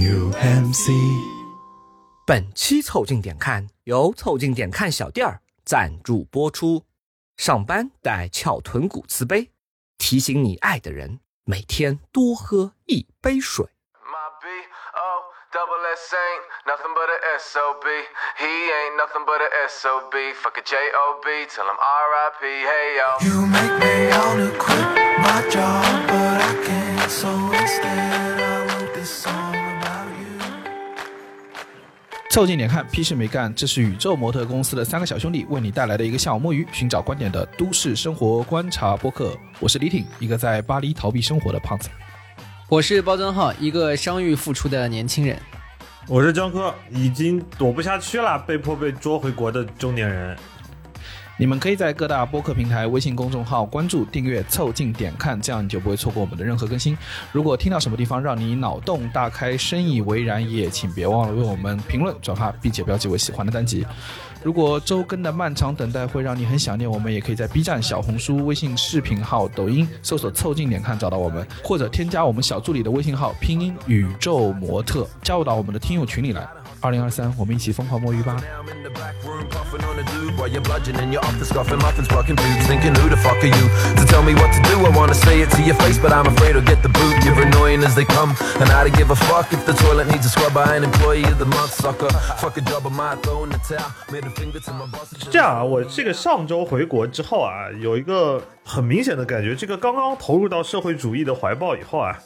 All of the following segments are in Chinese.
UMC。本期凑近点看由凑近点看小店儿赞助播出。上班带翘臀骨瓷杯，提醒你爱的人每天多喝一杯水。My B.O. double S ain't nothing but a S.O.B. He ain't nothing but a S.O.B. Fuck a J.O.B. Tell him R.I.P. Hey yo. You make me wanna quit my job, 凑近点看，屁事没干。这是宇宙模特公司的三个小兄弟为你带来的一个下午摸鱼、寻找观点的都市生活观察播客。我是李挺，一个在巴黎逃避生活的胖子。我是包尊浩，一个伤愈复出的年轻人。我是江科，已经躲不下去了，被迫被捉回国的中年人。你们可以在各大播客平台、微信公众号关注、订阅、凑近点看，这样你就不会错过我们的任何更新。如果听到什么地方让你脑洞大开、深以为然，也请别忘了为我们评论、转发，并且标记为喜欢的单集。如果周更的漫长等待会让你很想念我们，也可以在 B 站、小红书、微信视频号、抖音搜索“凑近点看”找到我们，或者添加我们小助理的微信号拼音宇宙模特，加入到我们的听友群里来。二零二三，我们一起疯狂摸鱼吧。是这样啊，我这个上周回国之后啊，有一个很明显的感觉，这个刚刚投入到社会主义的怀抱以后啊，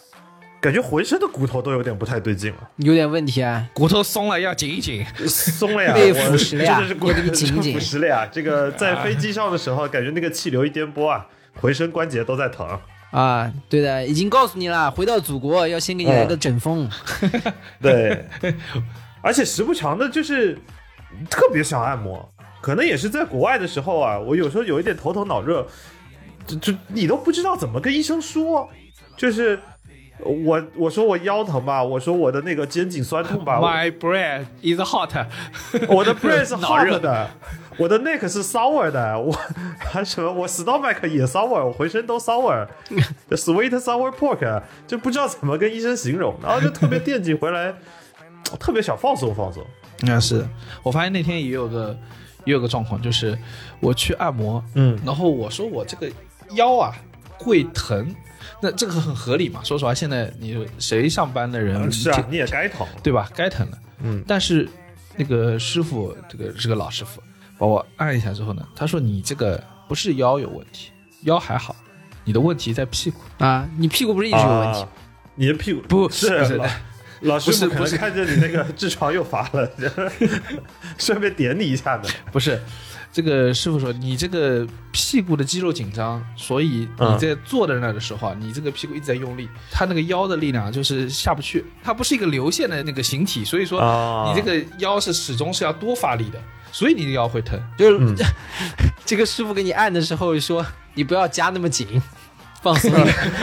感觉浑身的骨头都有点不太对劲了，有点问题啊，骨头松了要紧一紧。松了呀，被腐蚀了呀 真的是骨要给你紧一紧 腐蚀了呀。这个在飞机上的时候，感觉那个气流一颠簸啊，浑身关节都在疼。啊，对的，已经告诉你了，回到祖国要先给你来个整风。对，而且时不常的，就是特别想按摩。可能也是在国外的时候啊，我有时候有一点头疼脑热，就就你都不知道怎么跟医生说，就是我我说我腰疼吧，我说我的那个肩颈酸痛吧，My breath is hot 我的 brain 是脑热 hot 的，我的 neck 是 sour 的，我还什么我 stomach 也 sour，我浑身都 sour，the sweet sour pork，就不知道怎么跟医生形容，然后就特别惦记回来，特别想放松放松。那是，我发现那天也有个也有个状况，就是我去按摩，嗯然后我说我这个腰啊会疼，那这个很合理嘛。说实话，现在你谁上班的人这，是啊你也该疼。对吧？该疼了，嗯但是那个师傅，这个是个老师傅，把我按一下之后呢，他说你这个不是腰有问题，腰还好，你的问题在屁股。啊，你屁股不是一直有问题啊？你的屁股不是不是老老师不是傅可能不是看见你那个痔疮又发了，顺便点你一下的。不是，这个师傅说你这个屁股的肌肉紧张，所以你嗯在坐在那的时候啊，你这个屁股一直在用力，他那个腰的力量就是下不去，它不是一个流线的那个形体，所以说啊你这个腰是始终是要多发力的，所以你的腰会疼。就是、这个师傅给你按的时候说，你不要夹那么紧，放松。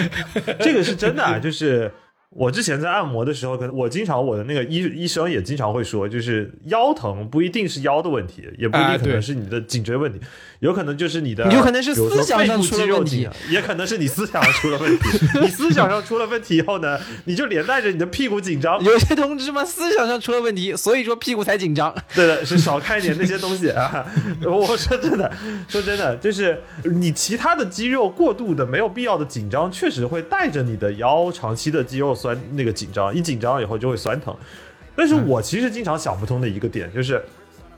这个是真的啊，就是我之前在按摩的时候，可能我经常我的那个医医生也经常会说，就是腰疼不一定是腰的问题，也不一哎定可能是你的颈椎问题，有可能就是你的，有可能是思想上出了问题也可能是你思想上出了问题。你思想上出了问题以后呢，你就连带着你的屁股紧张，有些同志嘛，思想上出了问题，所以说屁股才紧张。对的，是少看一点那些东西啊。我说真的，说真的，就是你其他的肌肉过度的、没有必要的紧张，确实会带着你的腰长期的肌肉酸那个紧张，一紧张以后就会酸疼。但是我其实经常想不通的一个点就是，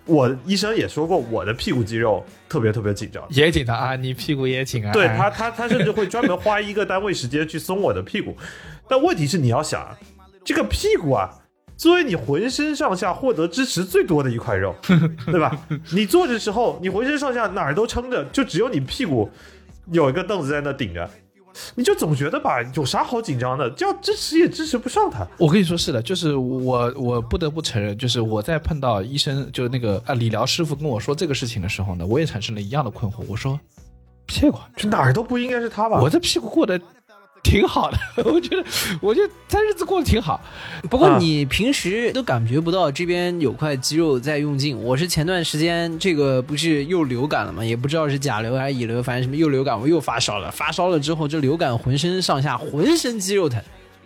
我医生也说过，我的屁股肌肉特别特别紧张。也紧张啊，你屁股也紧啊。对他，他他甚至会专门花一个单位时间去松我的屁股。但问题是，你要想啊，这个屁股啊，作为你浑身上下获得支持最多的一块肉，对吧？你坐着时候，你浑身上下哪儿都撑着，就只有你屁股有一个凳子在那顶着，你就总觉得吧，有啥好紧张的？这样支持也支持不上他。我跟你说是的，就是我我不得不承认，就是我在碰到医生，就是那个啊理疗师傅跟我说这个事情的时候呢，我也产生了一样的困惑。我说屁股，这哪儿都不应该是他吧？我这屁股过得挺好的，我觉得我觉得他日子过得挺好。不过啊你平时都感觉不到这边有块肌肉在用劲。我是前段时间这个不是又流感了嘛，也不知道是甲流还是乙流，反正什么又流感，我又发烧了。发烧了之后，这流感浑身上下浑身肌肉疼，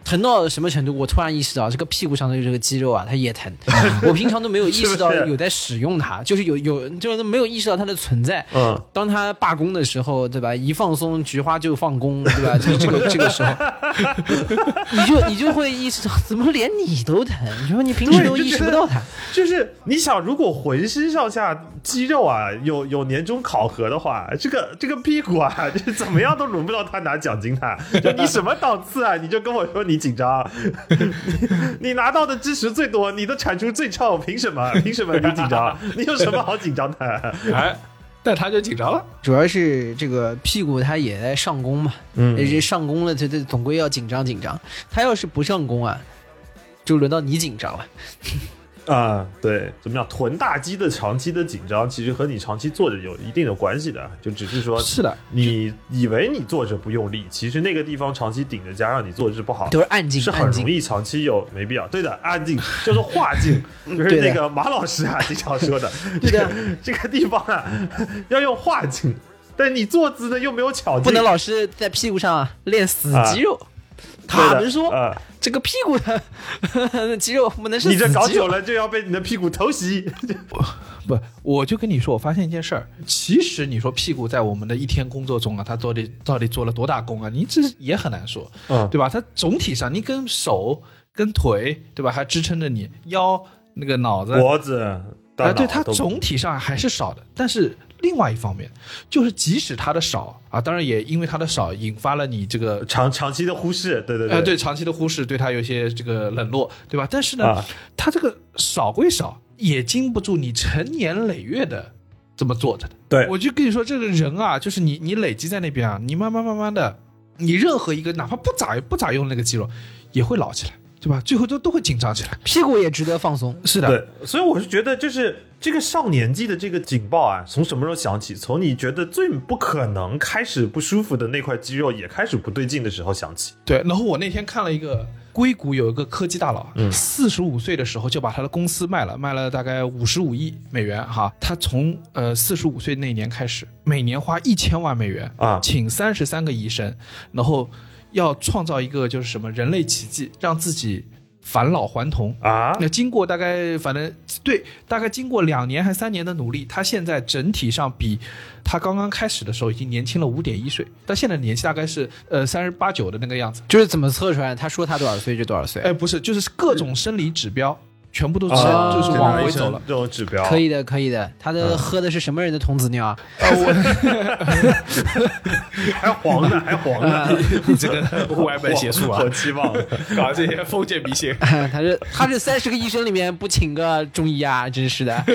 疼到什么程度？我突然意识到这个屁股上的这个肌肉啊，它也疼。我平常都没有意识到有在使用它，就是有有就是没有意识到它的存在。嗯，当他罢工的时候，对吧？一放松，菊花就放工，对吧？就是这个这个时候，你就你就会意识到，怎么连你都疼？你说你平时都意识不到它。就是你想，如果浑身上下肌肉啊有有年终考核的话，这个这个屁股啊，就怎么样都轮不到他拿奖金的。就你什么档次啊，你就跟我说你紧张，你 你拿到的支持最多，你的产出最臭，凭什么？凭什么你紧张？你有什么好紧张的？哎，但他就紧张了。主要是这个屁股他也在上攻嘛，嗯这上攻了，他他总归要紧张紧张。他要是不上攻啊，就轮到你紧张了。啊，对，怎么样？臀大肌的长期的紧张，其实和你长期坐着有一定的关系的，就只是说是的，你以为你坐着不用力，其实那个地方长期顶着，加让你坐姿不好，都是暗劲是很容易长期有没必要。对的，暗劲就是化劲，就是那个马老师啊经常说的，对的这个地方啊要用化劲，但你坐姿呢又没有巧劲，不能老是在屁股上啊练死肌肉。他们说、啊这个屁股的 肌肉不能是你这。搞久了就要被你的屁股偷袭。不，我就跟你说，我发现一件事儿，其实你说屁股在我们的一天工作中啊，它到底到底做了多大功啊？你这也很难说，嗯对吧？它总体上，你跟手、跟腿，对吧？还支撑着你腰、那个脑子，脖子，对它总体上还是少的，但是另外一方面，就是即使它的少啊，当然也因为它的少，引发了你这个长长期的忽视，对对对呃对长期的忽视，对它有些这个冷落，对吧？但是呢，啊它这个少归少，也经不住你成年累月的这么做着的。对我就跟你说，这个人啊，就是你你累积在那边啊，你慢慢慢慢的，你任何一个哪怕不咋不咋用那个肌肉，也会老起来，对吧？最后都都会紧张起来。屁股也值得放松。是的，对，所以我是觉得，就是这个上年纪的这个警报啊，从什么时候响起？从你觉得最不可能开始不舒服的那块肌肉也开始不对劲的时候响起。对，然后我那天看了一个硅谷有一个科技大佬，嗯四十五岁的时候就把他的公司卖了，卖了大概五十五亿美元哈。他从呃四十五岁那年开始，每年花一千万美元啊请三十三个医生，然后要创造一个就是什么人类奇迹，让自己返老还童。啊那经过大概反正对，大概经过两年还三年的努力，他现在整体上比他刚刚开始的时候已经年轻了五点一岁，但现在的年纪大概是呃三十八九的那个样子。就是怎么测出来？他说他多少岁就多少岁。哎，不是，就是各种生理指标全部都是、啊就是往回走了。这种指标可以的，可以的。他的喝的是什么人的童子尿啊？还黄的，还黄的，你这个歪门邪术啊我！期望搞这些封建迷信。他是他是三十个医生里面不请个中医啊，真是的，啊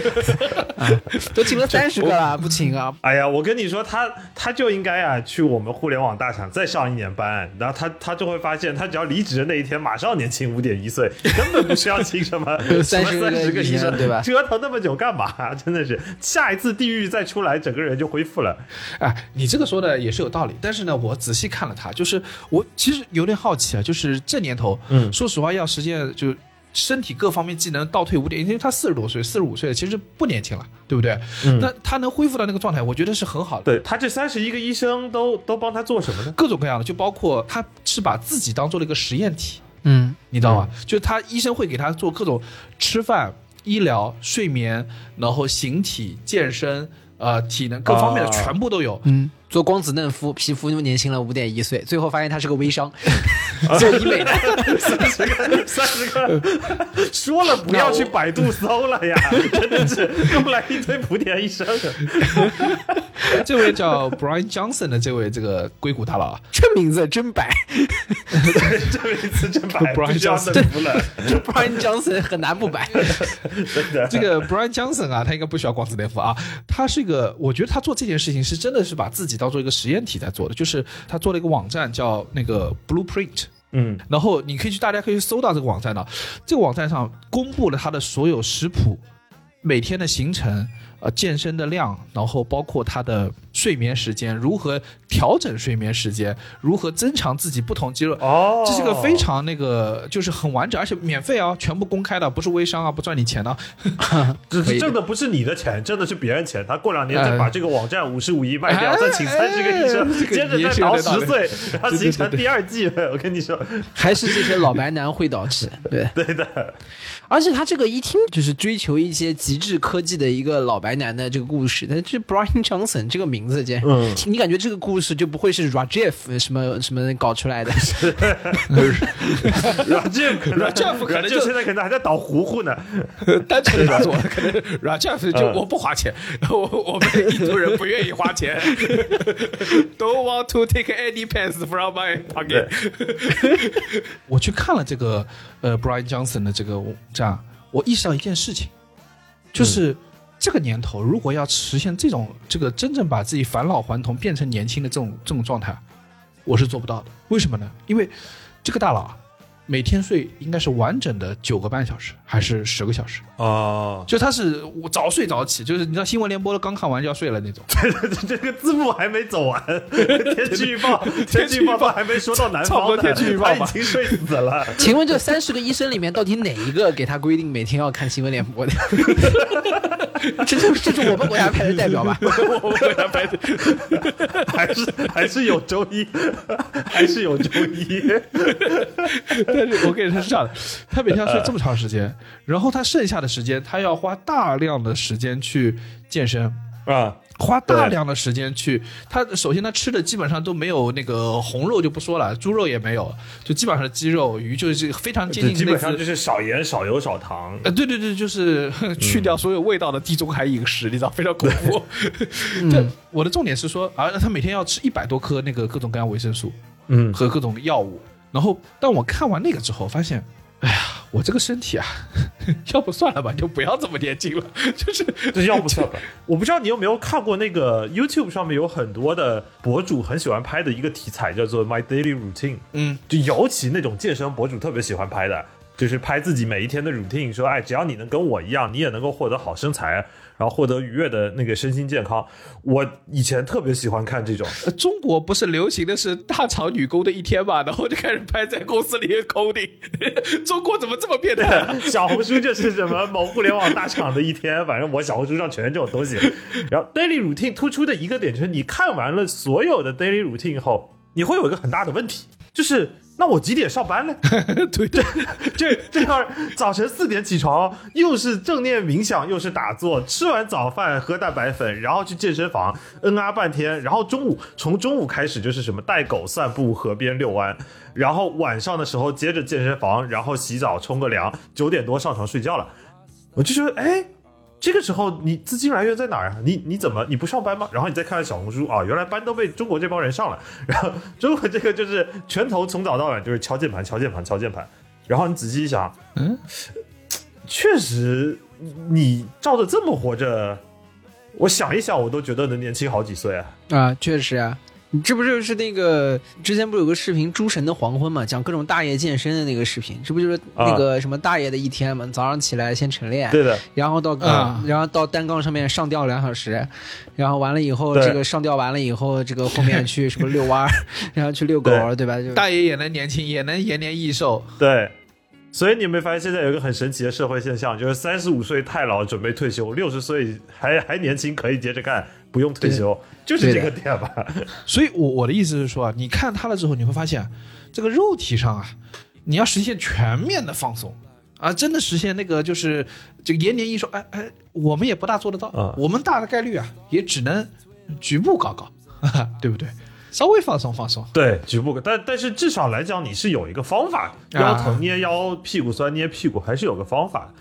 都请了三十个了，不请啊？哎呀，我跟你说，他他就应该啊，去我们互联网大厂再上一年班，然后他他就会发现，他只要离职的那一天，马上年轻五点一岁，根本不需要请什么 什么30个三十个医生，对吧折腾那么久干嘛？真的是，下一次地狱再出来，整个人就恢复了。哎，你这个说的也是有道理，但是呢，我仔细看了他，就是我其实有点好奇啊，就是这年头，嗯说实话要实现就。身体各方面技能倒退五点，因为他四十多岁、四十五岁了，其实不年轻了，对不对？嗯那他能恢复到那个状态，我觉得是很好的。对他这三十一个医生都都帮他做什么呢？各种各样的，就包括他是把自己当做了一个实验体，嗯，你知道吗？就是他医生会给他做各种吃饭、医疗、睡眠，然后形体、健身、呃体能各方面的啊全部都有。嗯，做光子嫩肤，皮肤年轻了五点一岁，最后发现他是个微商，做医美的。三十个，三十个，说了不要去百度搜了呀，真的是又来一堆莆田医生。这位叫 Brian Johnson 的这位这个硅谷大佬啊，这名字真白这名字真白，Brian Johnson 服了，这，，Brian Johnson 很难不白。真的。这个 Brian Johnson 啊，他应该不需要光子嫩肤啊，他是一个，我觉得他做这件事情是真的是把自己当做一个实验体在做的，就是他做了一个网站叫那个 Blueprint。嗯，然后你可以去，大家可以去搜到这个网站的，这个网站上公布了他的所有食谱、每天的行程、呃健身的量，然后包括他的睡眠时间，如何调整睡眠时间，如何增强自己不同肌肉。哦，这是个非常那个，就是很完整，而且免费啊，全部公开的，不是微商啊，不赚你钱 的。挣的不是你的钱，挣的是别人钱。他过两年再哎把这个网站五十五亿卖掉，哎再请三十个医生，哎接着再熬有点道理十岁，然后对对形成第二季了。我跟你说，还是这些老白男会导致，对 对的，而且他这个一听就是追求一些极致科技的一个老白男的这个故事，但这 Brian Johnson 这个名字，这嗯你感觉这个故事就不会是 Rajev 什么什么搞出来的？？Rajiv Rajiv 可能就就现在可能还在捣糊糊呢。单纯的做，可能 Rajaf 就嗯我不花钱，我我们印度人不愿意花钱，Don't want to take any pence from my pocket。我去看了这个呃 Brian Johnson 的这个这样，我意识到一件事情，就是。这个年头，如果要实现这种这个真正把自己返老还童变成年轻的这种这种状态，我是做不到的。为什么呢？因为这个大佬啊，每天睡应该是完整的九个半小时还是十个小时？哦，就他是我早睡早起，就是你知道新闻联播的刚看完就要睡了那种。这个字幕还没走完，天气预报，天气预报还没说到南差不多方，天气预报吧他已经睡死了。请问这三十个医生里面，到底哪一个给他规定每天要看新闻联播的？这是这是我们国家派的代表吧？我们国家派的，还是还是有周一，还是有周一。但是我跟你说是这样的，他每天要睡这么长时间，然后他剩下的时间他要花大量的时间去健身。啊，花大量的时间去，他首先他吃的基本上都没有那个红肉就不说了，猪肉也没有，就基本上是鸡肉、鱼，就是非常接近基本上就是少盐、少油、少糖。呃，对对对，就是去掉所有味道的地中海饮食，你知道非常恐怖。但我的重点是说，啊，他每天要吃一百多颗那个各种各样维生素嗯，和各种药物。然后，当我看完那个之后，发现，哎呀，我这个身体啊，要不算了吧，就不要这么年轻了。就是这要不算吧？我不知道你有没有看过那个 YouTube 上面有很多的博主很喜欢拍的一个题材，叫做 My Daily Routine。嗯，就尤其那种健身博主特别喜欢拍的，就是拍自己每一天的 routine，说，哎，只要你能跟我一样，你也能够获得好身材，然后获得愉悦的那个身心健康。我以前特别喜欢看这种，呃中国不是流行的是大厂女工的一天嘛，然后就开始拍在公司里 coding。中国怎么这么变态啊？小红书就是什么某互联网大厂的一天，反正我小红书上全是这种东西。然后 daily routine 突出的一个点就是，你看完了所有的 daily routine 后，你会有一个很大的问题，就是那我几点上班呢？对 对，这这要早晨四点起床，又是正念冥想，又是打坐，吃完早饭喝蛋白粉，然后去健身房嗯啊半天，然后中午从中午开始就是什么带狗散步、河边遛弯，然后晚上的时候接着健身房，然后洗澡冲个凉，九点多上床睡觉了。我就觉得，哎，这个时候你资金来源在哪儿啊？你你怎么你不上班吗？然后你再看看小红书啊，原来班都被中国这帮人上了。然后 中国这个就是拳头从早到晚就是敲键盘、敲键盘、敲键盘。然后你仔细一想，嗯，确实你照着这么活着，我想一想我都觉得能年轻好几岁啊。啊，确实啊。你这不就是那个之前不是有个视频《诸神的黄昏》嘛，讲各种大爷健身的那个视频，这不就是那个什么大爷的一天嘛？早上起来先晨练，对的，然后到啊然后到单杠上面上吊两小时，然后完了以后，这个上吊完了以后，这个后面去什么遛弯儿，然后去遛狗儿，对吧？就大爷也能年轻，也能延年益寿。对。所以你有没有发现，现在有一个很神奇的社会现象，就是三十五岁太老准备退休，六十岁还还年轻可以接着干，不用退休，就是这个点吧。所以我我的意思是说啊，你看他了之后，你会发现，这个肉体上啊，你要实现全面的放松啊，真的实现那个就是这个延年益寿，哎哎，我们也不大做得到，啊我们大的概率啊，也只能局部搞搞，对不对？稍微放松放松，对，局部，但但是至少来讲，你是有一个方法，腰疼捏腰，屁股酸捏屁股，还是有个方法。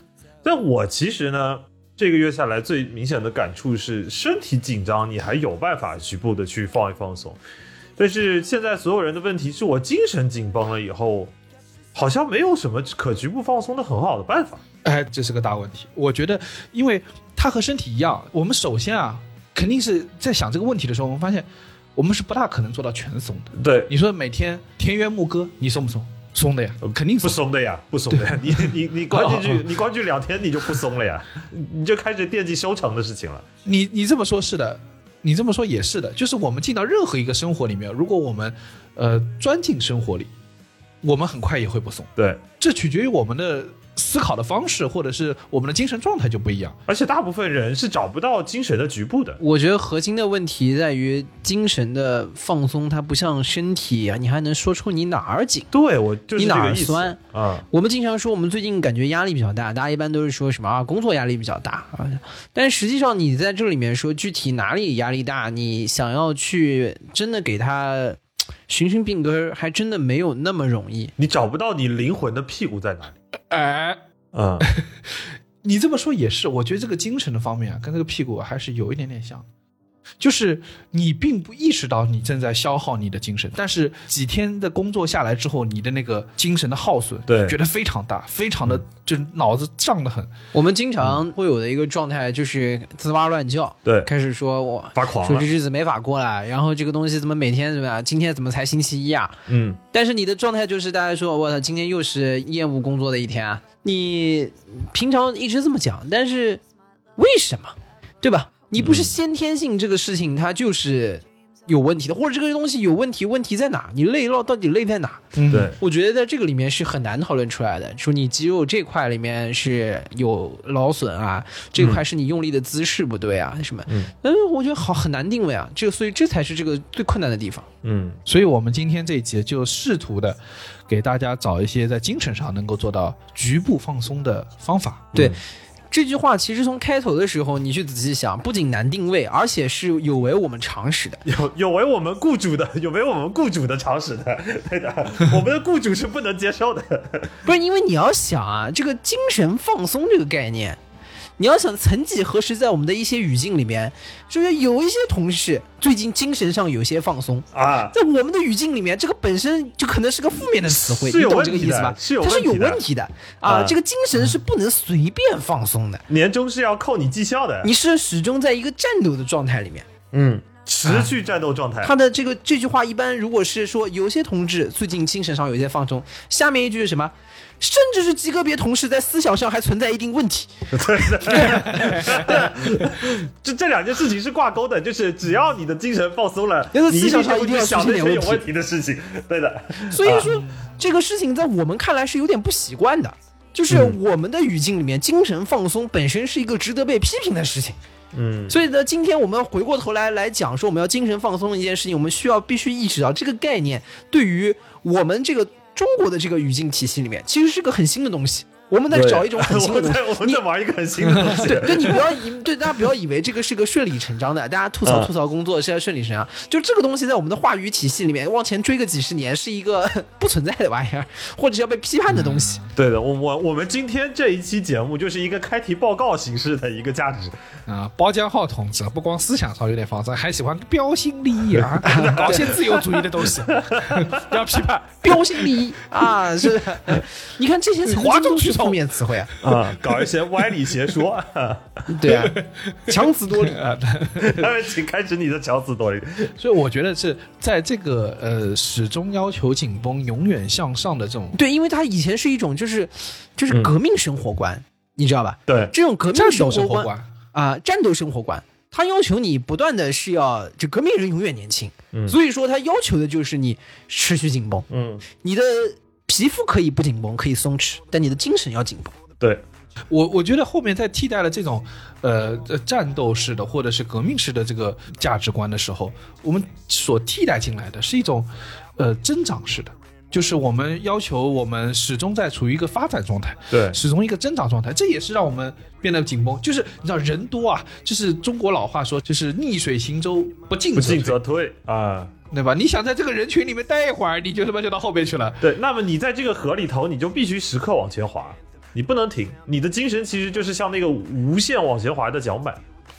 但我其实呢，这个月下来最明显的感触是，身体紧张，你还有办法局部的去放一放松。但是现在所有人的问题是我精神紧绷了以后，好像没有什么可局部放松的很好的办法。哎，这是个大问题。我觉得，因为它和身体一样，我们首先啊，肯定是在想这个问题的时候，我们发现我们是不大可能做到全松的。对，你说每天田园牧歌，你松不松？松的呀，肯定不松。松的呀，不松的呀。你你你关进去，你关进去两天，你就不松了呀，你就开始惦记收成的事情了。你你这么说，是的，你这么说也是的，就是我们进到任何一个生活里面，如果我们呃钻进生活里，我们很快也会不松。对，这取决于我们的思考的方式，或者是我们的精神状态就不一样。而且大部分人是找不到精神的局部的。我觉得核心的问题在于精神的放松，它不像身体啊，你还能说出你哪儿紧。对我就是你哪儿酸啊。我们经常说，我们最近感觉压力比较大，大家一般都是说什么啊，工作压力比较大啊。但实际上，你在这里面说具体哪里压力大，你想要去真的给他寻寻病根儿，还真的没有那么容易。你找不到你灵魂的屁股在哪里。哎，嗯，你这么说也是，我觉得这个精神的方面啊，跟这个屁股啊还是有一点点像。就是你并不意识到你正在消耗你的精神，但是几天的工作下来之后，你的那个精神的耗损，对觉得非常大，非常的就是脑子胀得很。我们经常会有的一个状态就是滋哇乱叫，对开始说我发狂说这。日子没法过了，然后这个东西怎么每天怎么样？今天怎么才星期一啊？嗯，但是你的状态就是大家说，我操，今天又是厌恶工作的一天啊！你平常一直这么讲，但是为什么？对吧？你不是先天性这个事情，它就是有问题的，或者这个东西有问题，问题在哪？你累到到底累在哪？嗯对，我觉得在这个里面是很难讨论出来的。说你肌肉这块里面是有劳损啊，这块是你用力的姿势不对啊，什么？嗯，嗯，我觉得好很难定位啊。这个，所以这才是这个最困难的地方。嗯，所以我们今天这一节就试图的给大家找一些在精神上能够做到局部放松的方法。对。这句话其实从开头的时候，你去仔细想，不仅难定位，而且是有违我们常识的。有有违我们雇主的，有违我们雇 主的常识的，对的，我们的雇主是不能接受的。不是因为你要想啊，这个精神放松这个概念，你要想曾几何时，在我们的一些语境里面，就是有一些同事最近精神上有些放松。啊，在我们的语境里面，这个本身就可能是个负面的词汇，你懂这个意思吧？是有它是有问题的！啊这个精神是不能随便放松的，年终是要扣你绩效的。你是始终在一个战斗的状态里面。嗯，持续战斗状态。他的这个这句话一般如果是说有些同志最近精神上有些放松，下面一句是什么？甚至是极个别同事在思想上还存在一定问题。对的，这这两件事情是挂钩的，就是只要你的精神放松了，那个你思想上一定要想那些有问题的事情。对的，所以说，这个事情在我们看来是有点不习惯的。就是我们的语境里面，精神放松本身是一个值得被批评的事情。嗯，所以呢，今天我们回过头来来讲说，我们要精神放松的一件事情，我们需要必须意识到这个概念对于我们这个中国的这个语境体系里面，其实是个很新的东西。我们在找一种很新的东西 我在我。们你在玩一个很新的东西。对，对你不要以对大家不要以为这个是个顺理成章的，大家吐槽嗯吐槽工作是要顺理成章，就这个东西在我们的话语体系里面往前追个几十年是一个 不存在的玩意儿，或者是要被批判的东西。对的，我我我们今天这一期节目就是一个开题报告形式的一个价值。啊，包江浩同志不光思想上有点放松，还喜欢标新立异啊，搞些自由主义的东西，要批判。标新立异啊，是，你看这些曾经都是负面词汇啊，啊，搞一些歪理邪说，对啊，强词夺理。啊，请开始你的强词夺理。所以我觉得是在这个呃始终要求紧绷、永远向上的这种对，因为他以前是一种就是就是革命生活观，你知道吧？对，这种革命生活观啊、战斗生活观，他要求你不断的是要，就革命人永远年轻，嗯。所以说他要求的就是你持续紧绷，嗯，你的皮肤可以不紧绷，可以松弛，但你的精神要紧绷。对，我我觉得后面在替代了这种呃呃战斗式的或者是革命式的这个价值观的时候，我们所替代进来的是一种呃增长式的。就是我们要求我们始终在处于一个发展状态，对始终一个增长状态，这也是让我们变得紧绷。就是你知道人多啊，就是中国老话说，就是逆水行舟，不进不则退进则退啊。对吧？你想在这个人群里面待一会儿，你就他妈就到后边去了。对，那么你在这个河里头，你就必须时刻往前滑，你不能停。你的精神其实就是像那个无限往前滑的桨板，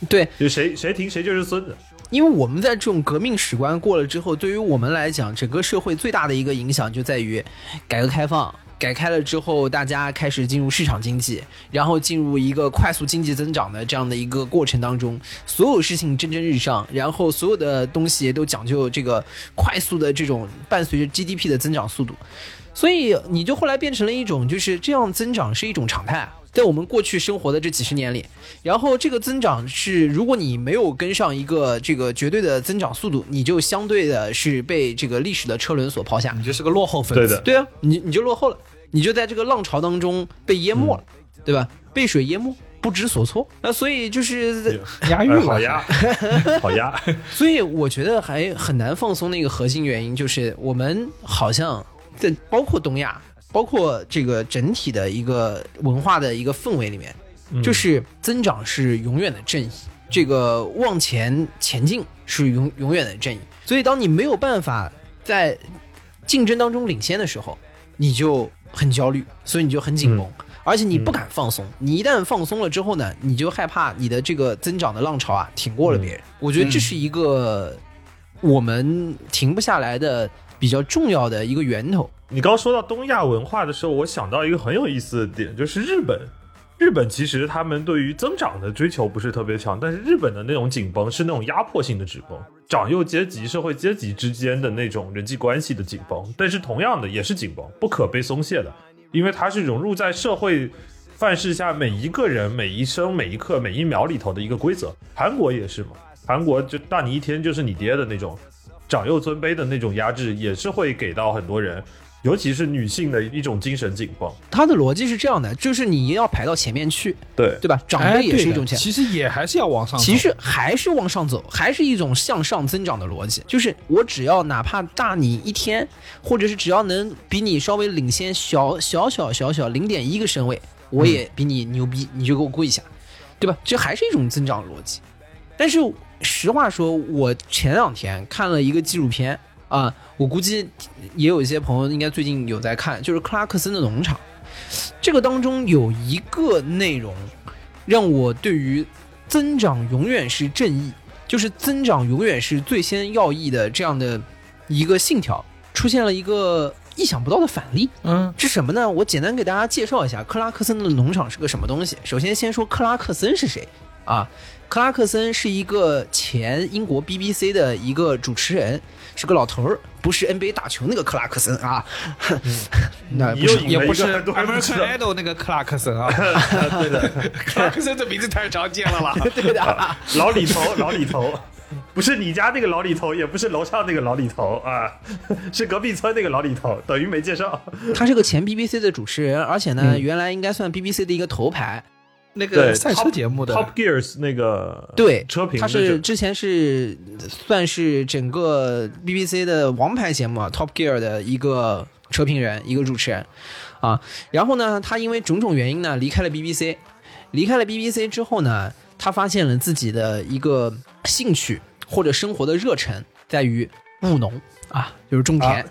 对，就谁谁停谁就是孙子。因为我们在这种革命史观过了之后，对于我们来讲，整个社会最大的一个影响就在于改革开放。改开了之后，大家开始进入市场经济，然后进入一个快速经济增长的这样的一个过程当中，所有事情蒸蒸日上，然后所有的东西都讲究这个快速的这种伴随着 GDP 的增长速度。所以你就后来变成了一种就是这样增长是一种常态啊，在我们过去生活的这几十年里，然后这个增长是如果你没有跟上一个这个绝对的增长速度，你就相对的是被这个历史的车轮所抛下。你就是个落后分子。对的，对啊，你你就落后了，你就在这个浪潮当中被淹没了，对吧？被水淹没，不知所措。那所以就是，押韵好押，好押。所以我觉得还很难放松的一个核心原因就是，我们好像在包括东亚，包括这个整体的一个文化的一个氛围里面，就是增长是永远的正义，这个往前前进是永永远的正义。所以当你没有办法在竞争当中领先的时候，你就很焦虑，所以你就很紧绷。而且你不敢放松，你一旦放松了之后呢，你就害怕你的这个增长的浪潮啊挺过了别人。我觉得这是一个我们停不下来的比较重要的一个源头。你刚说到东亚文化的时候，我想到一个很有意思的点，就是日本。日本其实他们对于增长的追求不是特别强，但是日本的那种紧绷是那种压迫性的紧绷，长幼阶级、社会阶级之间的那种人际关系的紧绷，但是同样的也是紧绷，不可被松懈的，因为它是融入在社会范式下每一个人每一生每一刻每一秒里头的一个规则。韩国也是嘛，韩国就大你一天就是你爹的那种长幼尊卑的那种压制，也是会给到很多人。尤其是女性的一种精神紧绷，它的逻辑是这样的，就是你要排到前面去，对对吧？长哎，辈也是一种前，其实也还是要往上走。其实还是往上走，还是一种向上增长的逻辑。就是我只要哪怕大你一天，或者是只要能比你稍微领先小小小小小零点一个身位，我也比你牛逼，你就给我跪下，对吧？这还是一种增长逻辑。但是实话说，我前两天看了一个纪录片啊，我估计也有一些朋友应该最近有在看，就是克拉克森的农场。这个当中有一个内容，让我对于增长永远是正义，就是增长永远是最先要义的这样的一个信条，出现了一个意想不到的反例。嗯，是什么呢？我简单给大家介绍一下克拉克森的农场是个什么东西。首先，先说克拉克森是谁啊？克拉克森是一个前英国 BBC 的一个主持人，是个老头儿，不是 NBA 打球那个克拉克森啊。那也不是很多人不知 American 道 Idol 那个克拉克森啊，对的，克拉克森这名字太常见了啦。对的。啊，老李头，老李头，不是你家那个老李头，也不是楼上那个老李头啊，是隔壁村那个老李头，等于没介绍。他是个前 BBC 的主持人，而且呢，原来应该算 BBC 的一个头牌。那个赛车节目的 Top Gears 那个对，车评他是之前是算是整个 BBC 的王牌节目啊 Top Gear 的一个车评人，一个主持人啊。然后呢，他因为种种原因呢离开了 BBC，离开了 BBC 之后呢，他发现了自己的一个兴趣或者生活的热忱在于务农啊，就是种田，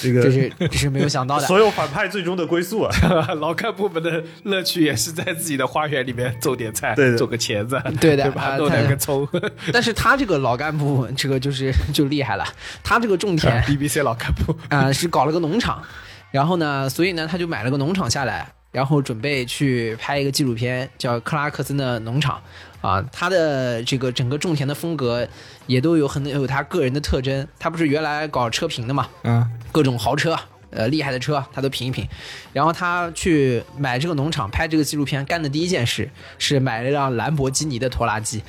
这个这是这是没有想到的。所有反派最终的归宿啊。老干部们的乐趣也是在自己的花园里面种点菜，种个茄子，对的对吧？啊弄两他个葱。但是他这个老干部，这个就是就厉害了，他这个种田 BBC 老干部，啊、是搞了个农场，然后呢，所以呢，他就买了个农场下来，然后准备去拍一个纪录片，叫《克拉克森的农场》啊。他的这个整个种田的风格也都有很有他个人的特征。他不是原来搞车评的嘛，嗯，各种豪车。呃，厉害的车他都评一评，然后他去买这个农场拍这个纪录片，干的第一件事是买了一辆兰博基尼的拖拉机，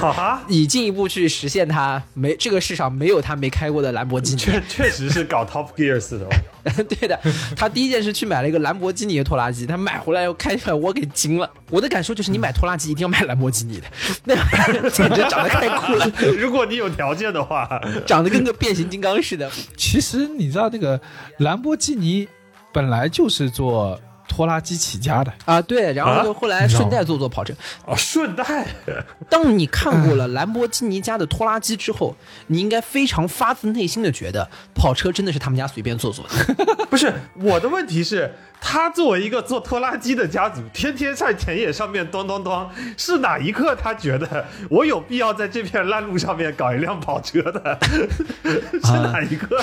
哈，以进一步去实现他没这个世上没有他没开过的兰博基尼。确确实是搞 Top Gears 的哦。对的，他第一件事去买了一个兰博基尼的拖拉机，他买回来又开出来，我给惊了。我的感受就是，你买拖拉机一定要买兰博基尼的，那简直长得太酷了，如果你有条件的话，长得跟个变形金刚似的。其实你知道那个兰博基尼本来就是做拖拉机起家的，啊，对，然后就后来顺带做做跑车。哦，顺带，当你看过了兰博基尼家的拖拉机之后，你应该非常发自内心的觉得跑车真的是他们家随便做做的。不是我的问题是，他作为一个做拖拉机的家族，天天在田野上面咚咚咚，是哪一刻他觉得我有必要在这片烂路上面搞一辆跑车的？是哪一个？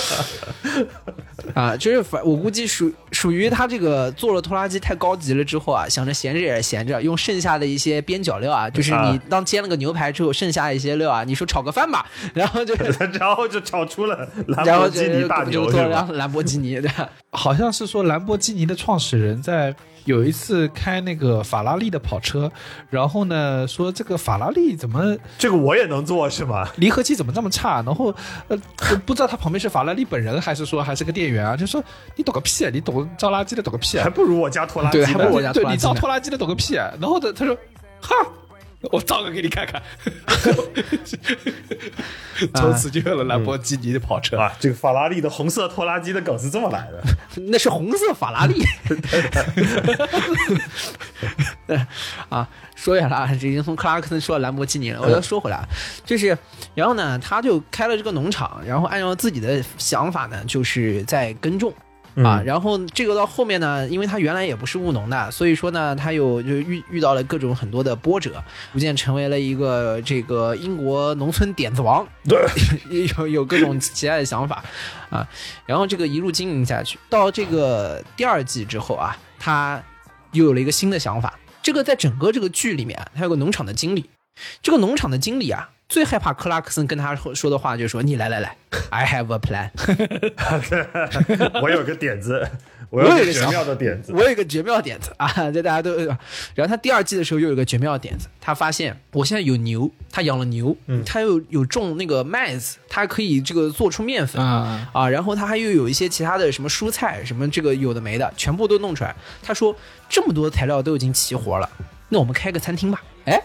啊，就是反我估计属属于他这个做了拖拉机太高级了之后啊，想着闲着也是闲着，用剩下的一些边角料啊，就是你啊当煎了个牛排之后剩下一些料啊，你说炒个饭吧，然后就 然后就炒出了兰博基尼大就牛，是吧？做了兰博基尼，对吧？好像是说兰博基尼的创始人在有一次开那个法拉利的跑车，然后呢说这个法拉利怎么这个我也能做是吗？离合器怎么这么差？然后呃不知道他旁边是法拉利本人还是说还是个店员啊？就说你懂个屁啊！你懂造垃圾的懂个屁啊还！不如我家拖拉机。对还不如我家对拖拉机呢你造拖拉机的懂个屁啊！然后他他说哈。我造个给你看看，从此就有了兰博基尼的跑车。啊，这个法拉利的红色拖拉机的梗是这么来的。那是红色法拉利。对啊，说远了啊，这已经从克拉克森说到兰博基尼了。我要说回来啊，就是，然后呢，他就开了这个农场，然后按照自己的想法呢，就是在耕种。啊，然后这个到后面呢，因为他原来也不是务农的，所以说呢，他有就遇遇到了各种很多的波折，逐渐成为了一个这个英国农村点子王，对，有有各种奇怪的想法啊，然后这个一路经营下去，到这个第二季之后啊，他又有了一个新的想法。这个在整个这个剧里面啊，他有个农场的经理，这个农场的经理啊，最害怕克拉克森跟他说说的话，就是说你来来来，I have a plan，我有个点子，我 我有有个绝妙的点子。我有一个绝妙点子啊，这大家都。然后他第二季的时候又有一个绝妙的点子，他发现我现在有牛，他养了牛，嗯他又有种那个麦子，他可以这个做出面粉啊啊，然后他还又有一些其他的什么蔬菜，什么这个有的没的，全部都弄出来。他说这么多材料都已经齐活了，那我们开个餐厅吧。哎，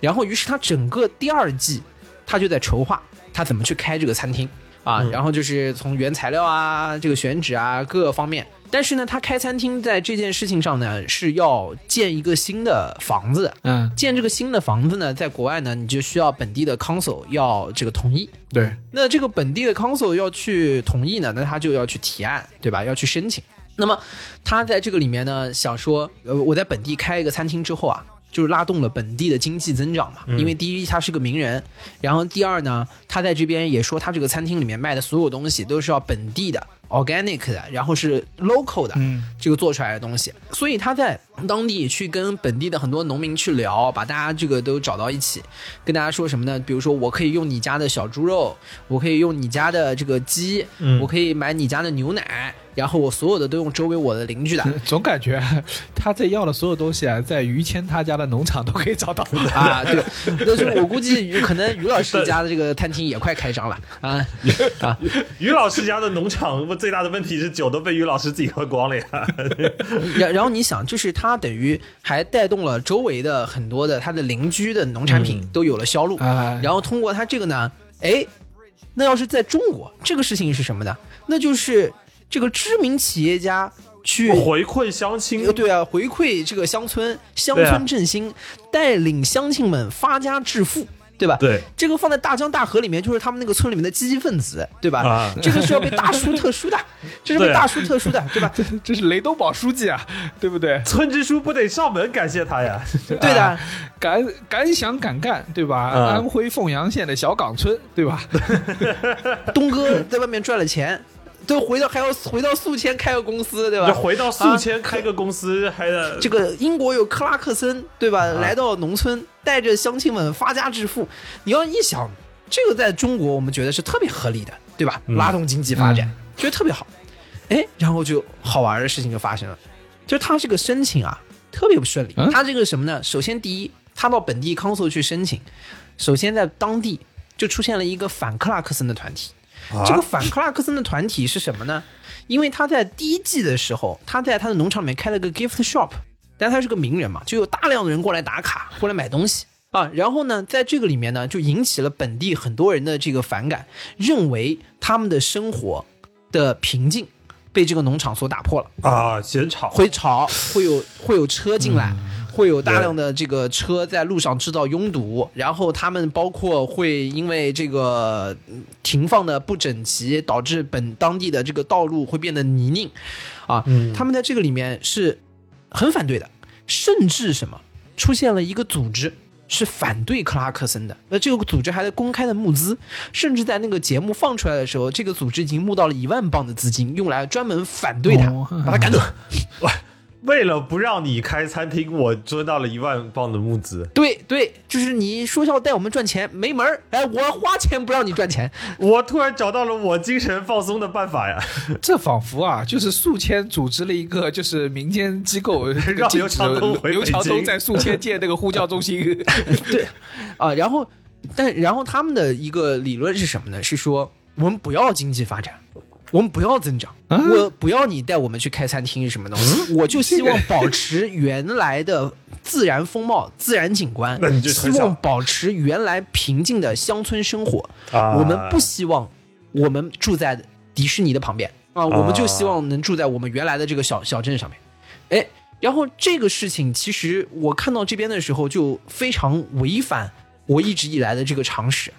然后于是他整个第二季他就在筹划他怎么去开这个餐厅啊，然后就是从原材料啊、这个选址啊各个方面。但是呢，他开餐厅在这件事情上呢是要建一个新的房子。嗯，建这个新的房子呢，在国外呢，你就需要本地的 council 要这个同意。对，那这个本地的 council 要去同意呢，那他就要去提案，对吧？要去申请。那么他在这个里面呢，想说，呃，我在本地开一个餐厅之后啊，就是拉动了本地的经济增长嘛。因为第一他是个名人，然后第二呢，他在这边也说他这个餐厅里面卖的所有东西都是要本地的。organic 的，然后是 local 的，嗯，这个做出来的东西，所以他在当地去跟本地的很多农民去聊，把大家这个都找到一起，跟大家说什么呢？比如说，我可以用你家的小猪肉，我可以用你家的这个鸡，嗯我可以买你家的牛奶，然后我所有的都用周围我的邻居的。总感觉他在要的所有东西啊，在于谦他家的农场都可以找到。啊，对，但是我估计于可能于老师家的这个餐厅也快开张了啊啊，于老师家的农场最大的问题是酒都被于老师自己喝光了呀。然然后你想，就是他等于还带动了周围的很多的他的邻居的农产品都有了销路，啊然后通过他这个呢，哎，那要是在中国，这个事情是什么呢？那就是这个知名企业家去回馈乡亲呃，，对啊，回馈这个乡村，乡村振兴，带领乡亲们发家致富，对吧？对，这个放在大江大河里面，就是他们那个村里面的积极分子，对吧？啊这个是要被大书特书的，这是被大书特书的，对吧？这是雷东宝书记啊，对不对？村支书不得上门感谢他呀？对的啊，敢敢想敢干，对吧？嗯安徽凤阳县的小岗村，对吧？东哥在外面赚了钱，都回到还要回到宿迁开个公司，对吧？就回到宿迁开个公司，还得这个英国有克拉克森，对吧？来到农村，带着乡亲们发家致富。你要一想，这个在中国我们觉得是特别合理的，对吧？拉动经济发展，觉得特别好。哎，然后就好玩的事情就发生了，就是他这个申请啊，特别不顺利。嗯他这个什么呢？首先第一，他到本地 council 去申请，首先在当地就出现了一个反克拉克森的团体。这个反克拉克森的团体是什么呢？因为他在第一季的时候，他在他的农场里面开了个 gift shop，但他是个名人嘛，就有大量的人过来打卡，过来买东西啊。然后呢，在这个里面呢，就引起了本地很多人的这个反感，认为他们的生活的平静被这个农场所打破了。啊，嫌吵，会吵，会有会有车进来，会有大量的这个车在路上制造拥堵，然后他们包括会因为这个嗯停放的不整齐，导致本当地的这个道路会变得泥泞，啊，他们在这个里面是很反对的，甚至什么出现了一个组织是反对克拉克森的。那这个组织还在公开的募资，甚至在那个节目放出来的时候，这个组织已经募到了一万磅的资金，用来专门反对他，哦把他赶走。为了不让你开餐厅，我赚到了一万磅的募资。对对，就是你说要带我们赚钱没门儿，哎，我花钱不让你赚钱。我突然找到了我精神放松的办法呀！这仿佛啊，就是宿迁组织了一个就是民间机构，让刘强东回刘强东在宿迁建那个呼叫中心。对啊，然后，但然后他们的一个理论是什么呢？是说我们不要经济发展，我们不要增长，我不要你带我们去开餐厅什么东西，我就希望保持原来的自然风貌、自然景观那你，就希望保持原来平静的乡村生活。啊。我们不希望我们住在迪士尼的旁边啊，我们就希望能住在我们原来的这个小小镇上面。哎，然后这个事情其实我看到这边的时候就非常违反我一直以来的这个常识，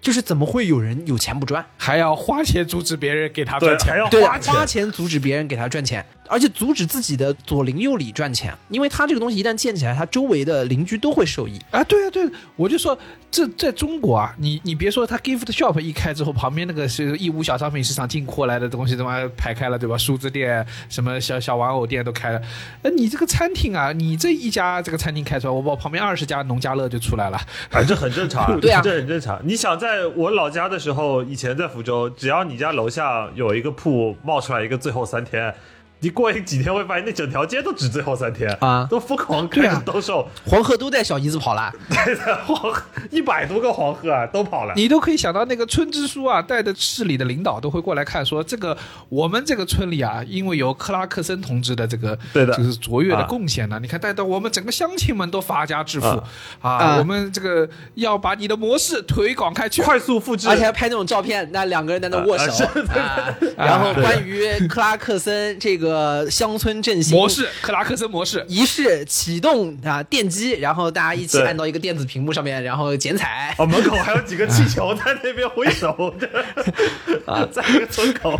就是怎么会有人有钱不赚？还要花钱阻止别人给他赚，钱还。要花钱阻止别人给他赚钱，而且阻止自己的左邻右里赚钱，因为他这个东西一旦建起来，他周围的邻居都会受益。啊，对啊，对啊，我就说这在中国啊，你你别说他 gift shop 一开之后，旁边那个是义乌小商品市场进货来的东西，他妈排开了，对吧？梳子店、什么小小玩偶店都开了。呃，你这个餐厅啊，你这一家这个餐厅开出来，我把旁边二十家农家乐就出来了。啊，正很正常，对啊这很正常。你想，在我老家的时候，以前在福州，只要你家楼下有一个铺冒出来一个最后三天，你过几天会发现那整条街都只最后三天啊。都疯狂开始兜售，黄鹤都带小姨子跑了，对的，黄河一百多个黄鹤啊都跑了。你都可以想到那个村支书啊，带着市里的领导都会过来看，说这个我们这个村里啊，因为有克拉克森同志的这个对的。就是卓越的啊。贡献呢，你看带到我们整个乡亲们都发家致富。啊。啊啊。我们这个要把你的模式推广开去。快速复制，而且还拍那种照片，那两个人在那握手，啊然后关于克拉克森这个乡村振兴模式，克拉克森模式，仪式启动啊电机，然后大家一起按到一个电子屏幕上面，然后剪彩。哦，门口还有几个气球在那边挥手，啊，在一个村口，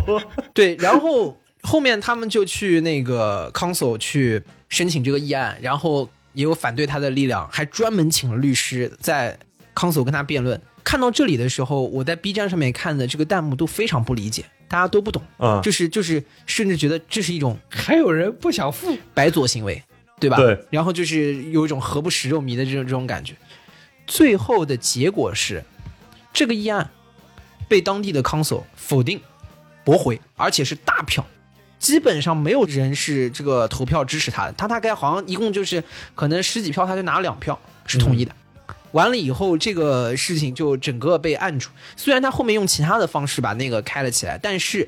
对，然后后面他们就去那个 council 去申请这个议案，然后也有反对他的力量，还专门请了律师在 council 跟他辩论。看到这里的时候，我在 B 站上面看的这个弹幕都非常不理解，大家都不懂，啊就是就是甚至觉得这是一种还有人不想付，白左行为，对吧？对。然后就是有一种何不食肉糜的这种这种感觉。最后的结果是，这个议案被当地的 council 否定、驳回，而且是大票，基本上没有人是这个投票支持他的。他大概好像一共就是可能十几票，他就拿了两票是同意的。完了以后，这个事情就整个被按住。虽然他后面用其他的方式把那个开了起来，但是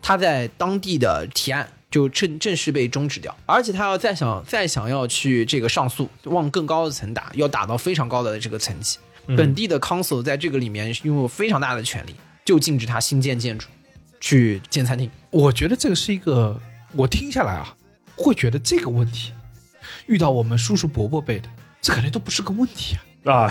他在当地的提案就正正式被终止掉，而且他要再想再想要去这个上诉，往更高的层打，要打到非常高的这个层级。本地的 council 在这个里面拥有非常大的权利，就禁止他新建建筑，去建餐厅。我觉得这个是一个，我听下来啊，会觉得这个问题遇到我们叔叔伯伯辈的，这肯定都不是个问题啊。啊，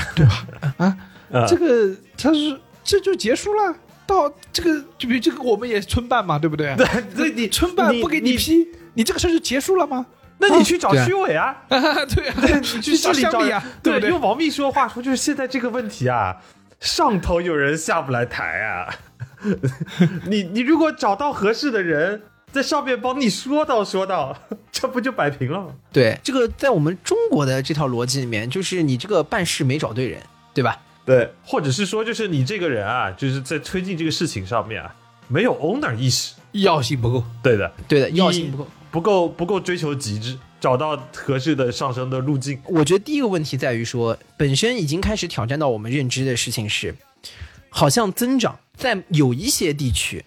啊，啊这个他是这就结束了。到这个，就比如这个，我们也村办嘛，对不对？对你村办不给你你批，你这个事儿就结束了吗？那你去找区委啊，对啊，你去找乡里啊，对？用王秘书的话说，就是现在这个问题啊，上头有人下不来台啊。你你如果找到合适的人，在上面帮你说道说道，这不就摆平了吗？对，这个在我们中国的这套逻辑里面，就是你这个办事没找对人，对吧？对，或者是说，就是你这个人啊，就是在推进这个事情上面啊，没有 owner 意识。药性不够，对的，对的，你药性不够。不够不够追求极致，找到合适的上升的路径。我觉得第一个问题在于说，本身已经开始挑战到我们认知的事情是，好像增长在有一些地区，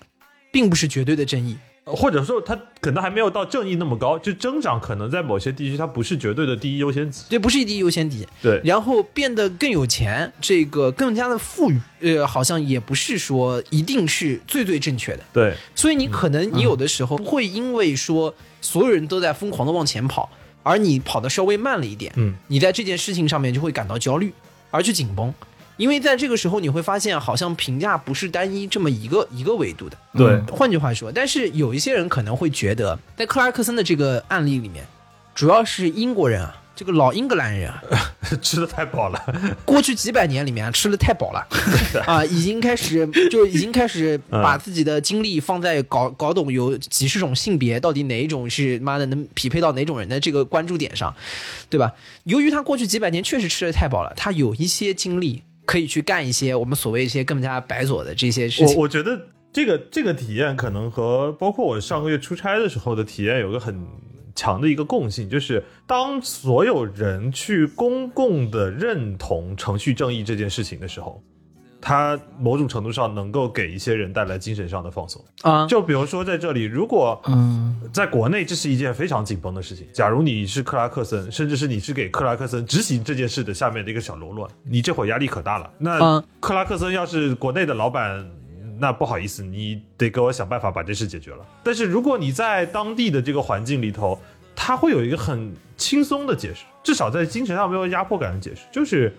并不是绝对的正义。或者说，它可能还没有到正义那么高，就增长可能在某些地区它不是绝对的第一优先级。对不是第一优先级，对，然后变得更有钱，这个更加的富裕，呃，好像也不是说一定是最最正确的。对，所以你可能你有的时候不会因为说所有人都在疯狂的往前跑，而你跑的稍微慢了一点，嗯，你在这件事情上面就会感到焦虑，而去紧绷，因为在这个时候你会发现，好像评价不是单一这么一个一个维度的。对，换句话说，但是有一些人可能会觉得，在克拉克森的这个案例里面，主要是英国人啊这个老英格兰人啊，吃的太饱了，过去几百年里面啊吃的太饱了 啊，已经开始就已经开始把自己的精力放在搞搞懂有几十种性别，到底哪一种是妈的能匹配到哪种人的这个关注点上，对吧？由于他过去几百年确实吃的太饱了，他有一些精力可以去干一些我们所谓一些更加白左的这些事情。我觉得这个这个体验可能和包括我上个月出差的时候的体验有个很强的一个共性，就是当所有人去公共的认同程序正义这件事情的时候，它某种程度上能够给一些人带来精神上的放松。啊，就比如说在这里，如果嗯在国内这是一件非常紧绷的事情，假如你是克拉克森，甚至是你是给克拉克森执行这件事的下面的一个小喽啰，你这会儿压力可大了。那嗯克拉克森要是国内的老板，那不好意思，你得给我想办法把这事解决了。但是如果你在当地的这个环境里头，他会有一个很轻松的解释，至少在精神上没有压迫感的解释，就是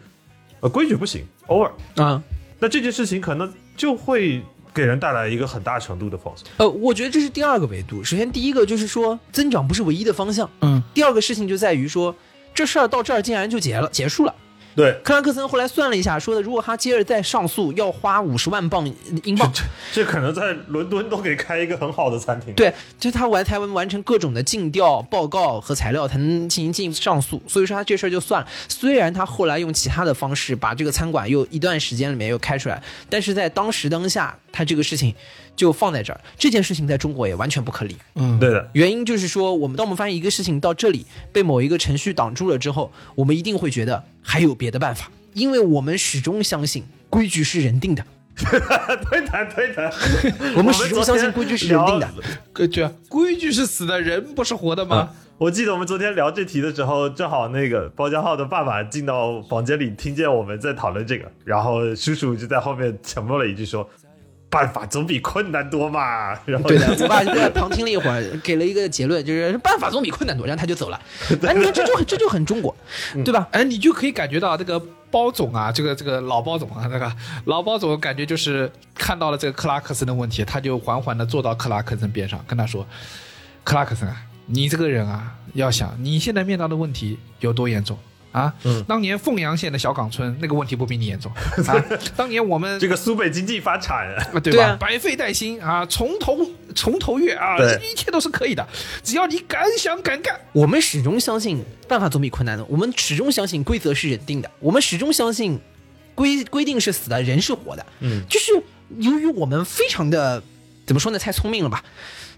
呃规矩不行，over。啊，那这件事情可能就会给人带来一个很大程度的放松。呃，我觉得这是第二个维度。首先，第一个就是说，增长不是唯一的方向。嗯，第二个事情就在于说，这事儿到这儿竟然就结了，结束了。对，克拉克森后来算了一下，说的如果他接着再上诉，要花五十万镑英镑。这可能在伦敦都可以开一个很好的餐厅。对，就是他完才完完成各种的尽调报告和材料，才能进行进上诉。所以说他这事儿就算了。虽然他后来用其他的方式把这个餐馆又一段时间里面又开出来，但是在当时当下，他这个事情就放在这儿。这件事情在中国也完全不可理。嗯，对的，原因就是说，我们当我们发现一个事情到这里被某一个程序挡住了之后，我们一定会觉得还有别的办法，因为我们始终相信规矩是人定的。对的，对的。我们始终相信规矩是人定的。规矩啊规矩是死的，人不是活的吗？我记得我们昨天聊这题的时候，正好那个包家浩的爸爸进到房间里，听见我们在讨论这个，然后叔叔就在后面沉默了一句说：“办法总比困难多嘛。”然后对的，我爸就在旁听了一会儿，给了一个结论，就是办法总比困难多，然后他就走了。哎，你看这就这就很中国，对吧？哎，你就可以感觉到这个包总啊，这个这个老包总啊，那个老包总感觉就是看到了这个克拉克森的问题，他就缓缓的坐到克拉克森边上，跟他说：“克拉克森啊，你这个人啊，要想你现在面到的问题有多严重。”啊，当年凤阳县的小岗村那个问题不比你严重。啊！当年我们这个苏北经济发产，啊，对吧？对啊。百废待兴啊，从头从头越啊对，一切都是可以的，只要你敢想敢干。我们始终相信办法总比困难的，我们始终相信规则是人定的，我们始终相信规规定是死的，人是活的。嗯，就是由于我们非常的怎么说呢，太聪明了吧，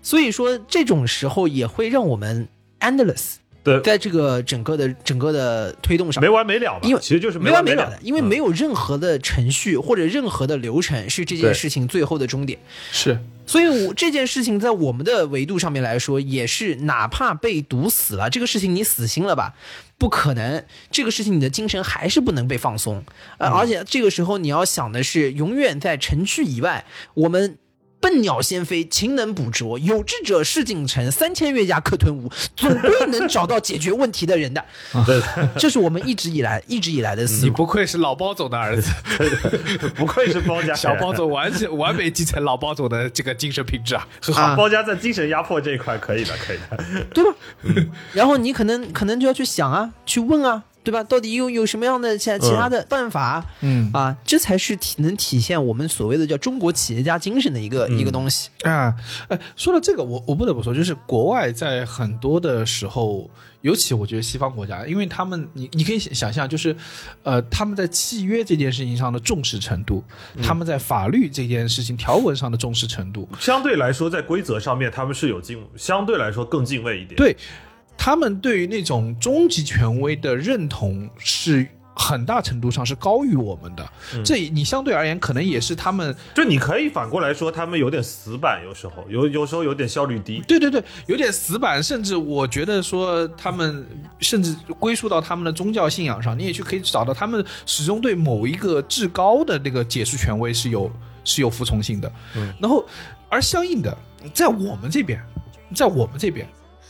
所以说这种时候也会让我们 endless 对，在这个整个的整个的推动上没完没了吧？因为其实就是没完没了的，因为没有有任何的程序或者任何的流程是这件事情最后的终点。是，所以我这件事情在我们的维度上面来说，也是哪怕被毒死了，这个事情你死心了吧？不可能，这个事情你的精神还是不能被放松。呃，而且这个时候你要想的是，永远在程序以外，我们。笨鸟先飞，勤能补拙，有志者事竟成，三千越价客吞吴，总归能找到解决问题的人的。对，这是我们一直以来一直以来的思路。你不愧是老包总的儿子，不愧是包家 小包总完全完美继承老包总的这个精神品质啊，很好。啊包家在精神压迫这一块可以的，可以的。对吧？然后你可能可能就要去想啊，去问啊，对吧？到底有有什么样的其其他的办法？嗯啊，这才是体能体现我们所谓的叫中国企业家精神的一个、一个东西。啊，哎，说到这个，我我不得不说，就是国外在很多的时候，尤其我觉得西方国家，因为他们，你你可以想象，就是，呃，他们在契约这件事情上的重视程度，他们在法律这件事情条文上的重视程度，相对来说，在规则上面他们是有敬，相对来说更敬畏一点。，对他们对于那种终极权威的认同是很大程度上是高于我们的。这你相对而言可能也是他们就你可以反过来说，他们有点死板，有时候有有时候有点效率低。对对对，有点死板，甚至我觉得说他们甚至归属到他们的宗教信仰上，你也去可以找到他们始终对某一个至高的那个解释权威是有是有服从性的。嗯，然后而相应的，在我们这边，在我们这边，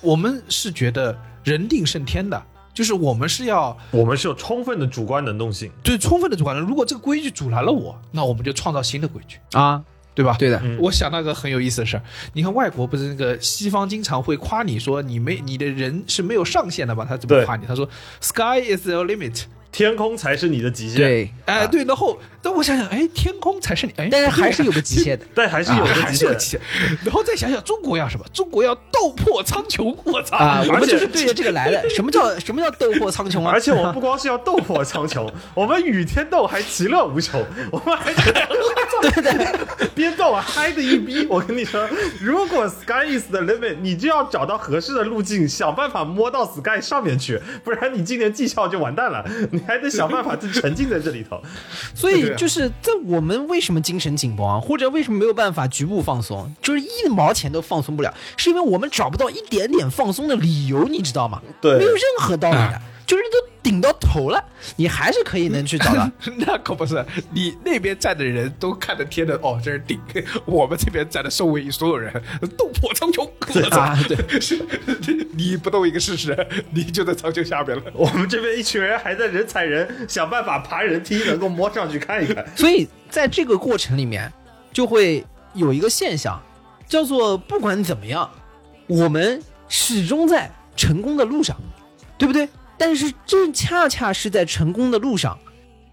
我们是觉得人定胜天的，就是我们是要我们是有充分的主观能动性。对充分的主观能。如果这个规矩阻拦了我，那我们就创造新的规矩。啊，对吧？对的，我想到一个很有意思的事儿，你看外国不是那个西方经常会夸你说你没你的人是没有上限的吧？他怎么夸你？他说 “Sky is the limit”。天空才是你的极限。，对，哎，对，然后但我想想，哎，天空才是你，哎，但是还是有个极限的。但还是有啊个极限。然后再想想中国要什么？中国要斗破苍穹！我操！啊，我们而且就是对着这个来的。什么叫什么叫斗破苍穹啊？而且我们不光是要斗破苍穹，我们与天斗还其乐无穷，我们还对对，边斗啊嗨的一逼。我跟你说，如果 sky is the limit，你就要找到合适的路径，想办法摸到 sky 上面去，不然你今年绩效就完蛋了。你还得想办法就沉浸在这里头。所以就是在我们为什么精神紧绷啊，或者为什么没有办法局部放松，就是一毛钱都放松不了，是因为我们找不到一点点放松的理由，你知道吗？对。没有任何道理的，就是都顶到头了，你还是可以能去找到。那可不是，你那边站的人都看着天的，哦，这是顶；我们这边站的首尾所有人斗破苍穹。我操啊对，是你不动一个试试，你就在苍穹下边了。我们这边一群人还在人踩人，想办法爬人梯，能够摸上去看一看。所以在这个过程里面，就会有一个现象，叫做不管怎么样，我们始终在成功的路上，对不对？但是这恰恰是在成功的路上，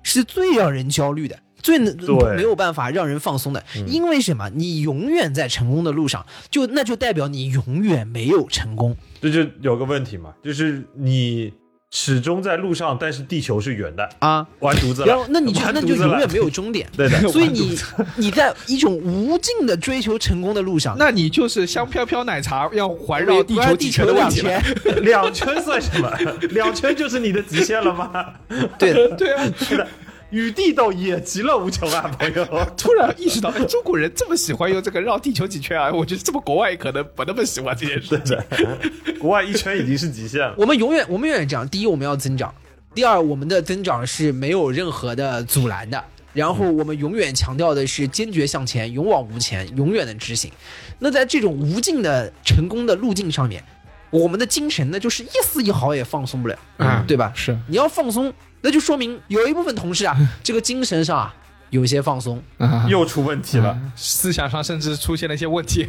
是最让人焦虑的。最能没有办法让人放松的，因为什么？你永远在成功的路上，就那就代表你永远没有成功。这就有个问题嘛，就是你始终在路上，但是地球是圆的，啊，完犊子了。然后那你就那完犊子了就永远没有终点。对的所以你 你在一种无尽的追求成功的路上，那你就是香飘飘奶茶要环绕地球几地球两圈的问题了。圈，两圈算什么？两圈就是你的极限了吗？对的，对啊，是的，与地斗也极乐无穷啊，朋友。突然意识到，哎，中国人这么喜欢用这个绕地球几圈啊！我觉得这么国外可能不那么喜欢这件事情。国外一圈已经是极限了。我们永远我们永远这样：第一，我们要增长；第二，我们的增长是没有任何的阻拦的。然后我们永远强调的是坚决向前，勇往无前，永远的执行。那在这种无尽的成功的路径上面，我们的精神呢，就是一丝一毫也放松不了，嗯对吧？是你要放松，那就说明有一部分同事啊，这个精神上啊有些放松。啊，又出问题了，思想上甚至出现了一些问题。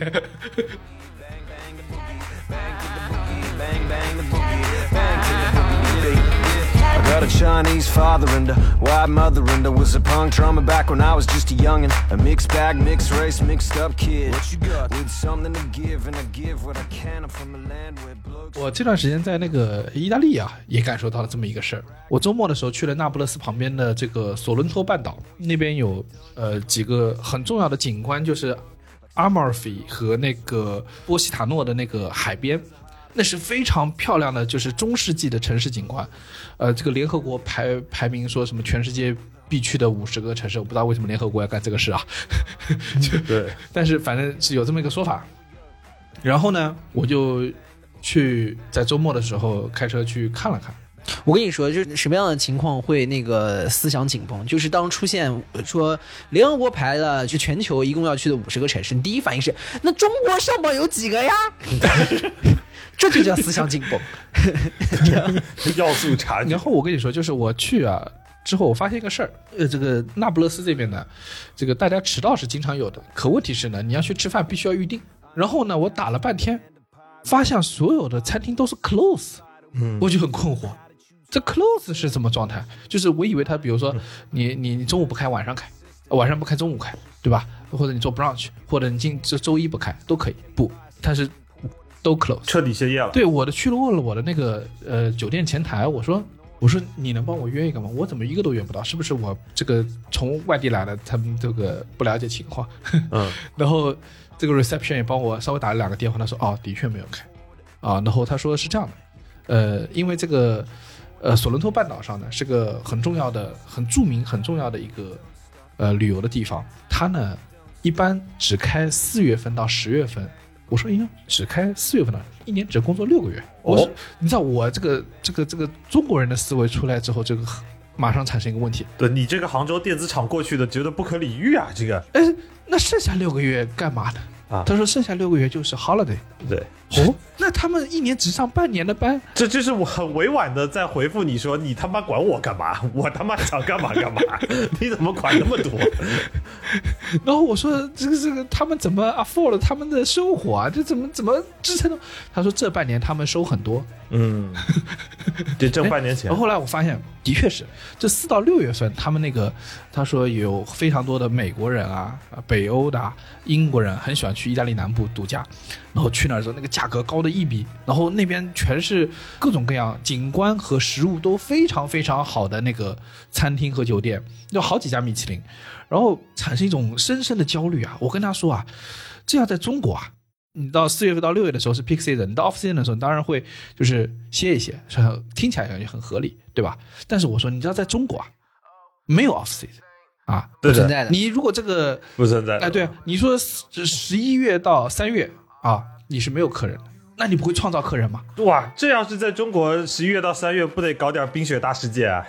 Got a Chinese father and a white mother and I was a punk drummer back when I was just a youngin'. A mixed bag, mixed race, mixed up kid. What you got? With something to give and I give what I can. I'm from a land where blokes. 我这段时间在那个意大利啊，也感受到了这么一个事儿。我周末的时候去了那不勒斯旁边的这个索伦托半岛，那边有呃几个很重要的景观，就是阿马尔菲和那个波西塔诺的那个海边。那是非常漂亮的，就是中世纪的城市景观。呃，这个联合国排排名说什么全世界必去的五十个城市，我不知道为什么联合国要干这个事啊。就 对，但是反正是有这么一个说法。然后呢，我就去在周末的时候开车去看了看。我跟你说，就是什么样的情况会那个思想紧绷？就是当出现呃说联合国排了就全球一共要去的五十个城市，你第一反应是那中国上榜有几个呀？这就叫思想紧绷。要素差距然。后我跟你说，就是我去啊之后，我发现一个事儿，呃，这个那不勒斯这边呢，这个大家迟到是经常有的，可问题是呢，你要去吃饭必须要预定。然后呢，我打了半天，发现所有的餐厅都是 close，嗯，我就很困惑，这 close 是什么状态？就是我以为他，比如说你你你中午不开，晚上开，晚上不开，中午开，对吧？或者你做 brunch，或者你今这周一不开都可以，不，它是都 close。彻底歇业了。对，我的去了问了我的那个呃酒店前台，我说我说你能帮我约一个吗？我怎么一个都约不到？是不是我这个从外地来的，他们这个不了解情况？嗯，然后这个 reception 也帮我稍微打了两个电话，他说哦，的确没有开啊。然后他说是这样的，呃，因为这个呃索伦托半岛上呢是个很重要的、很著名、很重要的一个呃旅游的地方，它呢一般只开四月份到十月份。我说，哎呀，只开四月份的，一年只工作六个月。我说，你知道我这个这个这个中国人的思维出来之后，这个马上产生一个问题，对你这个杭州电子厂过去的，觉得不可理喻啊！这个哎，那剩下六个月干嘛呢？啊他说剩下六个月就是 holiday。对，哦，那他们一年只上半年的班，这就是我很委婉的在回复你说，你他妈管我干嘛？我他妈想干嘛干嘛？你怎么管那么多？然后我说这个这个他们怎么 afford 他们的生活啊？这怎么怎么支撑的？他说这半年他们收很多，嗯，这挣半年钱后来我发现，的确是这四到六月份，他们那个他说有非常多的美国人啊、北欧的、英国人很喜欢去意大利南部度假，然后去那儿的时候，那个价格高的一比，然后那边全是各种各样景观和食物都非常非常好的那个餐厅和酒店，有好几家米其林，然后产生一种深深的焦虑啊！我跟他说啊，这样在中国啊。你到四月份到六月的时候是 peak season，你到 off season 的时候，你当然会就是歇一歇，是很听起来感觉很合理，对吧？但是我说，你知道在中国啊，没有 off season 啊，不存在的。你如果这个不存在。哎，对啊，你说十十一月到三月啊，你是没有客人的，那你不会创造客人吗？哇，这要是在中国十一月到三月，不得搞点冰雪大世界啊？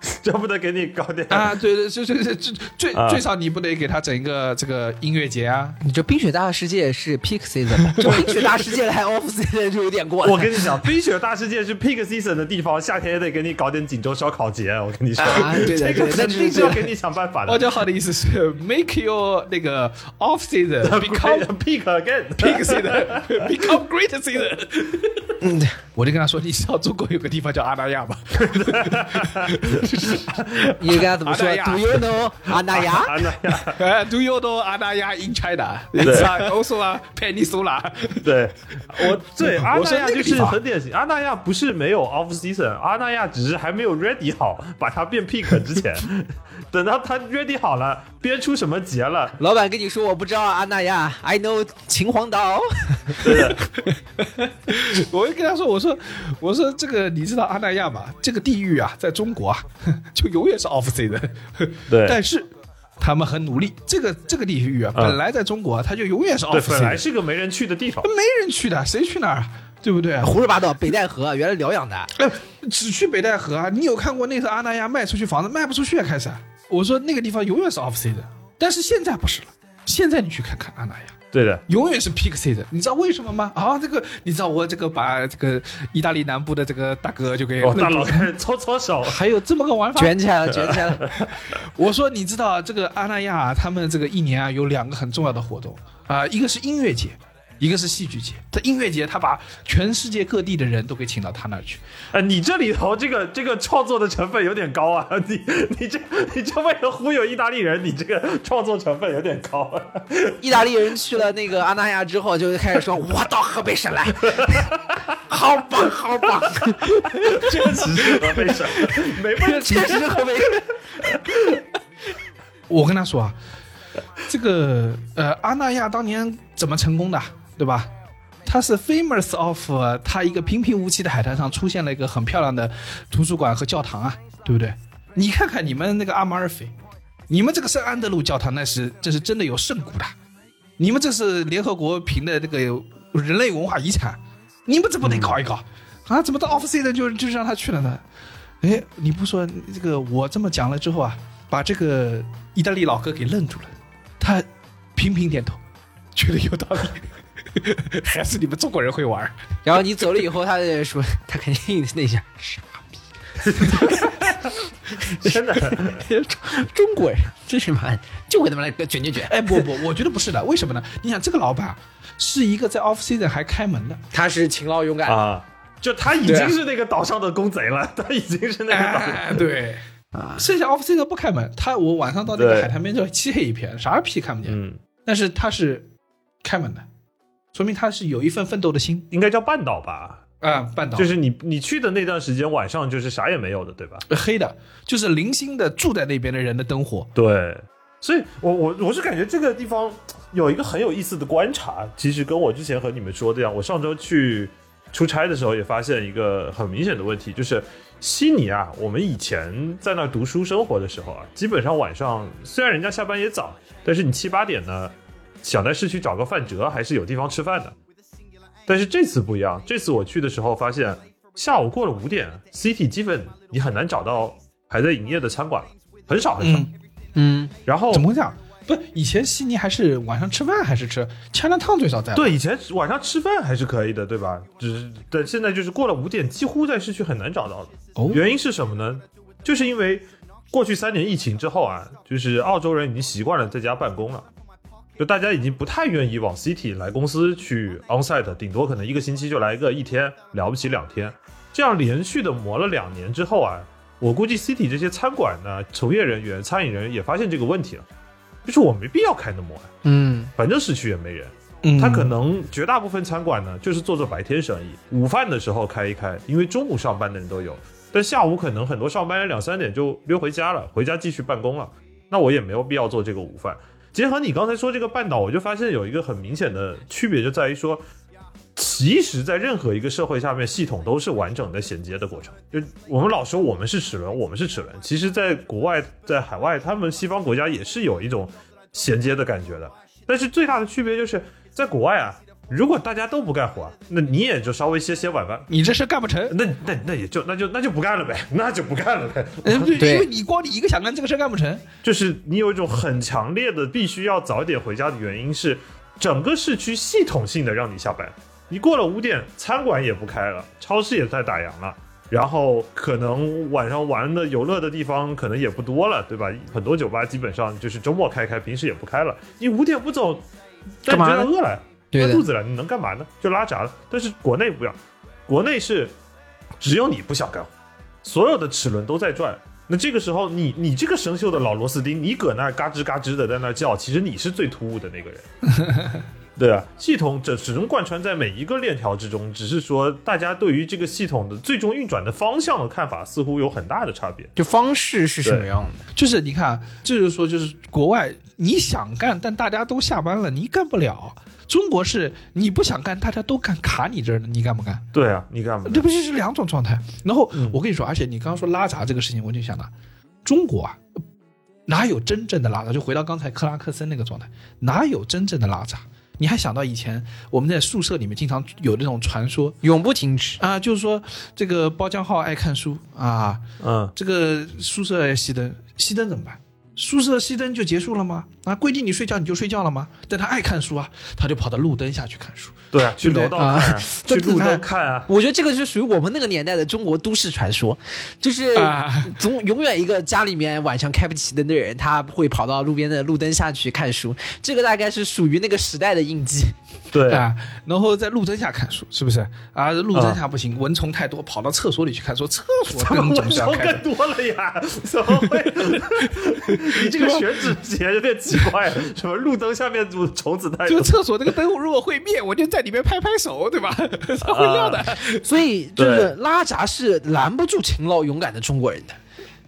这不得给你搞点啊，对对，就就就就最啊最少你不得给他整一个这个音乐节啊？你这冰雪大世界是 peak season，这冰雪大世界还 off season 就有点过了。我跟你讲，冰雪大世界是 peak season 的地方，夏天也得给你搞点锦州烧烤节。我跟你说，啊对的这个对的肯定是要给你想办法的。我讲好的意思是 make your 那个 off season become peak again，peak season become great season。嗯，我就跟他说，你知道中国有个地方叫阿那亚吗？你跟他怎么说？Do you know 阿那亚？阿那呀，呃，Do you know 阿那亚 in China？是吧？Also 啊，Peninsula。对 我对阿那亚就是很典型。阿那亚不是没有 off season，阿那亚只是还没有 ready 好，把它变 peak 之前，等到它 ready 好了，编出什么节了，老板跟你说我不知道阿那亚，I know 秦皇岛。我就跟他说，我说，我说这个你知道阿那亚吗？这个地域啊，在中国啊，就永远是 off season。对但是他们很努力，这个这个地域啊，嗯本来在中国啊，它就永远是，off 本来 season，是个没人去的地方。没人去的，谁去那儿啊？对不对？胡说八道，北戴河原来疗养的。哎，只去北戴河啊！你有看过那次阿那亚卖出去房子卖不出去啊？开始，我说那个地方永远是 off season，但是现在不是了。现在你去看看阿那亚，对的，永远是 peak season，你知道为什么吗？啊，这个你知道我这个把这个意大利南部的这个大哥就给哦，大佬开始搓搓手，还有这么个玩法？卷起来了，卷起来了。我说你知道这个阿那亚他们这个一年啊有两个很重要的活动啊、一个是音乐节。一个是戏剧节，他音乐节他把全世界各地的人都给请到他那儿去，呃，你这里头这个这个创作的成分有点高啊！你你这你这为了忽悠意大利人，你这个创作成分有点高啊！意大利人去了那个阿那亚之后，就开始说：“我到河北省来，好棒，好棒，确实是河北省，没问题。确实是河北省。我跟他说啊，这个呃阿那亚当年怎么成功的，对吧？它是 famous of 呃它一个平平无奇的海滩上出现了一个很漂亮的图书馆和教堂啊，对不对？你看看你们那个阿马尔菲，你们这个圣安德鲁教堂那是这是真的有圣骨的，你们这是联合国评的这个人类文化遗产，你们这不得搞一搞、啊？怎么到 off season 就就让他去了呢？哎，你不说这个我这么讲了之后啊，把这个意大利老哥给愣住了，他频频点头，觉得有道理，还是你们中国人会玩。”然后你走了以后，他就说：“他肯定那下傻逼 真的，逼，中国人真是妈就给他们来个卷卷卷。哎，不不，我觉得不是的，为什么呢？你想，这个老板是一个在 off season 还开门的，他是勤劳勇敢，啊，就他已经是那个岛上的公贼了，他已经是那个岛。哎，对。啊，剩下 off season 不开门，他我晚上到那个海滩边就漆黑一片，啥屁看不见。嗯，但是他是开门的，说明他是有一份奋斗的心应该叫半岛吧？啊。半岛就是你你去的那段时间，晚上就是啥也没有的，对吧？黑的，就是零星的住在那边的人的灯火。对，所以我我我是感觉这个地方有一个很有意思的观察，其实跟我之前和你们说的一样，我上周去出差的时候也发现一个很明显的问题，就是悉尼啊，我们以前在那儿读书生活的时候啊，基本上晚上虽然人家下班也早，但是你七八点呢，想在市区找个饭辙，还是有地方吃饭的。但是这次不一样，这次我去的时候发现，下午过了五点，City 基本你很难找到还在营业的餐馆，很少很少。嗯，嗯，然后怎么会这样？不，以前悉尼还是晚上吃饭还是吃枪枪烫最少在。，对，以前晚上吃饭还是可以的，对吧？只是但现在就是过了五点，几乎在市区很难找到的。哦原因是什么呢？就是因为过去三年疫情之后啊，就是澳洲人已经习惯了在家办公了，就大家已经不太愿意往 city 来公司去 onsite，顶多可能一个星期就来个一天，了不起两天。这样连续的磨了两年之后啊，我估计 city 这些餐馆呢从业人员、餐饮人也发现这个问题了，就是我没必要开那么晚，嗯，反正市区也没人。嗯，他可能绝大部分餐馆呢，就是做做白天生意，午饭的时候开一开，因为中午上班的人都有，但下午可能很多上班人两三点就溜回家了，回家继续办公了，那我也没有必要做这个午饭。结合你刚才说这个半岛，我就发现有一个很明显的区别，就在于说，其实，在任何一个社会下面，系统都是完整的衔接的过程。就我们老说我们是齿轮，我们是齿轮，其实，在国外，在海外，他们西方国家也是有一种衔接的感觉的。但是最大的区别就是在国外啊，如果大家都不干活，那你也就稍微歇歇晚饭，你这事干不成。那那那也就那就那就不干了呗，那就不干了呗。嗯，对，因为你光你一个想干这个事干不成。就是你有一种很强烈的必须要早点回家的原因是，整个市区系统性的让你下班。你过了五点，餐馆也不开了，超市也在打烊了，然后可能晚上玩的游乐的地方可能也不多了，对吧？很多酒吧基本上就是周末开开，平时也不开了。你五点不走，但你干嘛呢觉得饿了，对的饿肚子了，你能干嘛呢？就拉闸了。但是国内不一样，国内是只有你不想干活，所有的齿轮都在转。那这个时候你，你这个生锈的老螺丝钉，你搁那嘎吱嘎吱的在那叫，其实你是最突兀的那个人。对啊，系统这始终贯穿在每一个链条之中，只是说大家对于这个系统的最终运转的方向的看法似乎有很大的差别。就方式是什么样的？就是你看，这就是说，就是国外你想干，但大家都下班了，你干不了。中国是你不想干，大家都干，卡你这儿呢，你干不干？对啊，你干嘛？这不就是两种状态？然后我跟你说，而且你刚刚说拉闸这个事情，我就想到，中国啊，哪有真正的拉闸？就回到刚才克拉克森那个状态，哪有真正的拉闸？你还想到以前我们在宿舍里面经常有这种传说永不停止。啊，就是说这个包浆浩爱看书啊，嗯，这个宿舍爱熄灯，熄灯怎么办？宿舍熄灯就结束了吗？啊，规定你睡觉你就睡觉了吗？但他爱看书啊，他就跑到路灯下去看书。对啊，去楼道看、啊，去路这灯看啊。我觉得这个是属于我们那个年代的中国都市传说，就是啊总永远一个家里面晚上开不起灯的人，他会跑到路边的路灯下去看书。这个大概是属于那个时代的印记。对啊，然后在路灯下看书，是不是啊？路灯下不行，蚊虫太多，跑到厕所里去看书。厕所蚊。虫更多了呀？怎么会？你 这个选址节有点奇怪，什么路灯下面虫子太多就？厕所那个灯如果会灭，我就在里面拍拍手，对吧？它 会亮的。所以就是拉闸是拦不住勤劳勇敢的中国人的，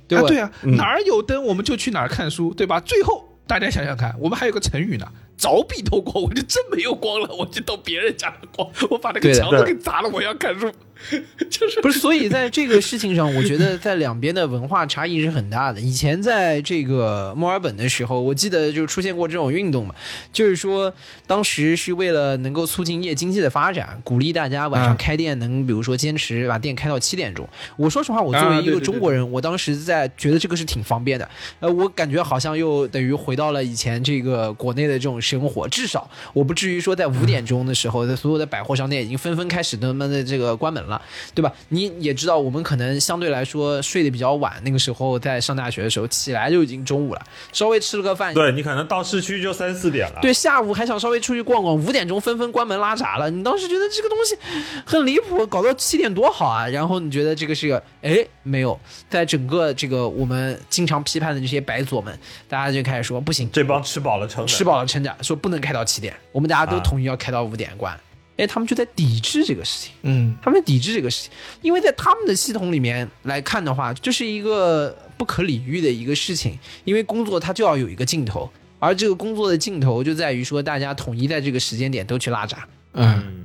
对吧？啊，对啊，哪儿有灯我们就去哪儿看书，对吧？最后大家想想看，我们还有个成语呢，凿壁偷光，我就真没有光了，我就到别人家的光，我把那个墙都给砸了，我要看书，就是不是，所以在这个事情上，我觉得在两边的文化差异是很大的。以前在这个墨尔本的时候，我记得就出现过这种运动嘛，就是说当时是为了能够促进夜经济的发展，鼓励大家晚上开店能，比如说坚持把店开到七点钟。我说实话，我作为一个中国人，我当时在觉得这个是挺方便的。呃，我感觉好像又等于回到了以前这个国内的这种生活，至少我不至于说在五点钟的时候，在所有的百货商店已经纷纷开始他们的这个关门了，对吧？你也知道，我们可能相对来说睡得比较晚，那个时候在上大学的时候起来就已经中午了，稍微吃了个饭，对你可能到市区就三四点了。对，下午还想稍微出去逛逛，五点钟纷纷关门拉闸了。你当时觉得这个东西很离谱，搞到七点多好啊。然后你觉得这个是个，哎，没有，在整个这个我们经常批判的这些白左们，大家就开始说不行，这帮吃饱了撑的，吃饱了撑着，说不能开到七点，我们大家都啊统一要开到五点关。哎，他们就在抵制这个事情。嗯，他们抵制这个事情，因为在他们的系统里面来看的话，这是一个不可理喻的一个事情。因为工作它就要有一个尽头，而这个工作的尽头就在于说，大家统一在这个时间点都去拉闸。嗯，嗯，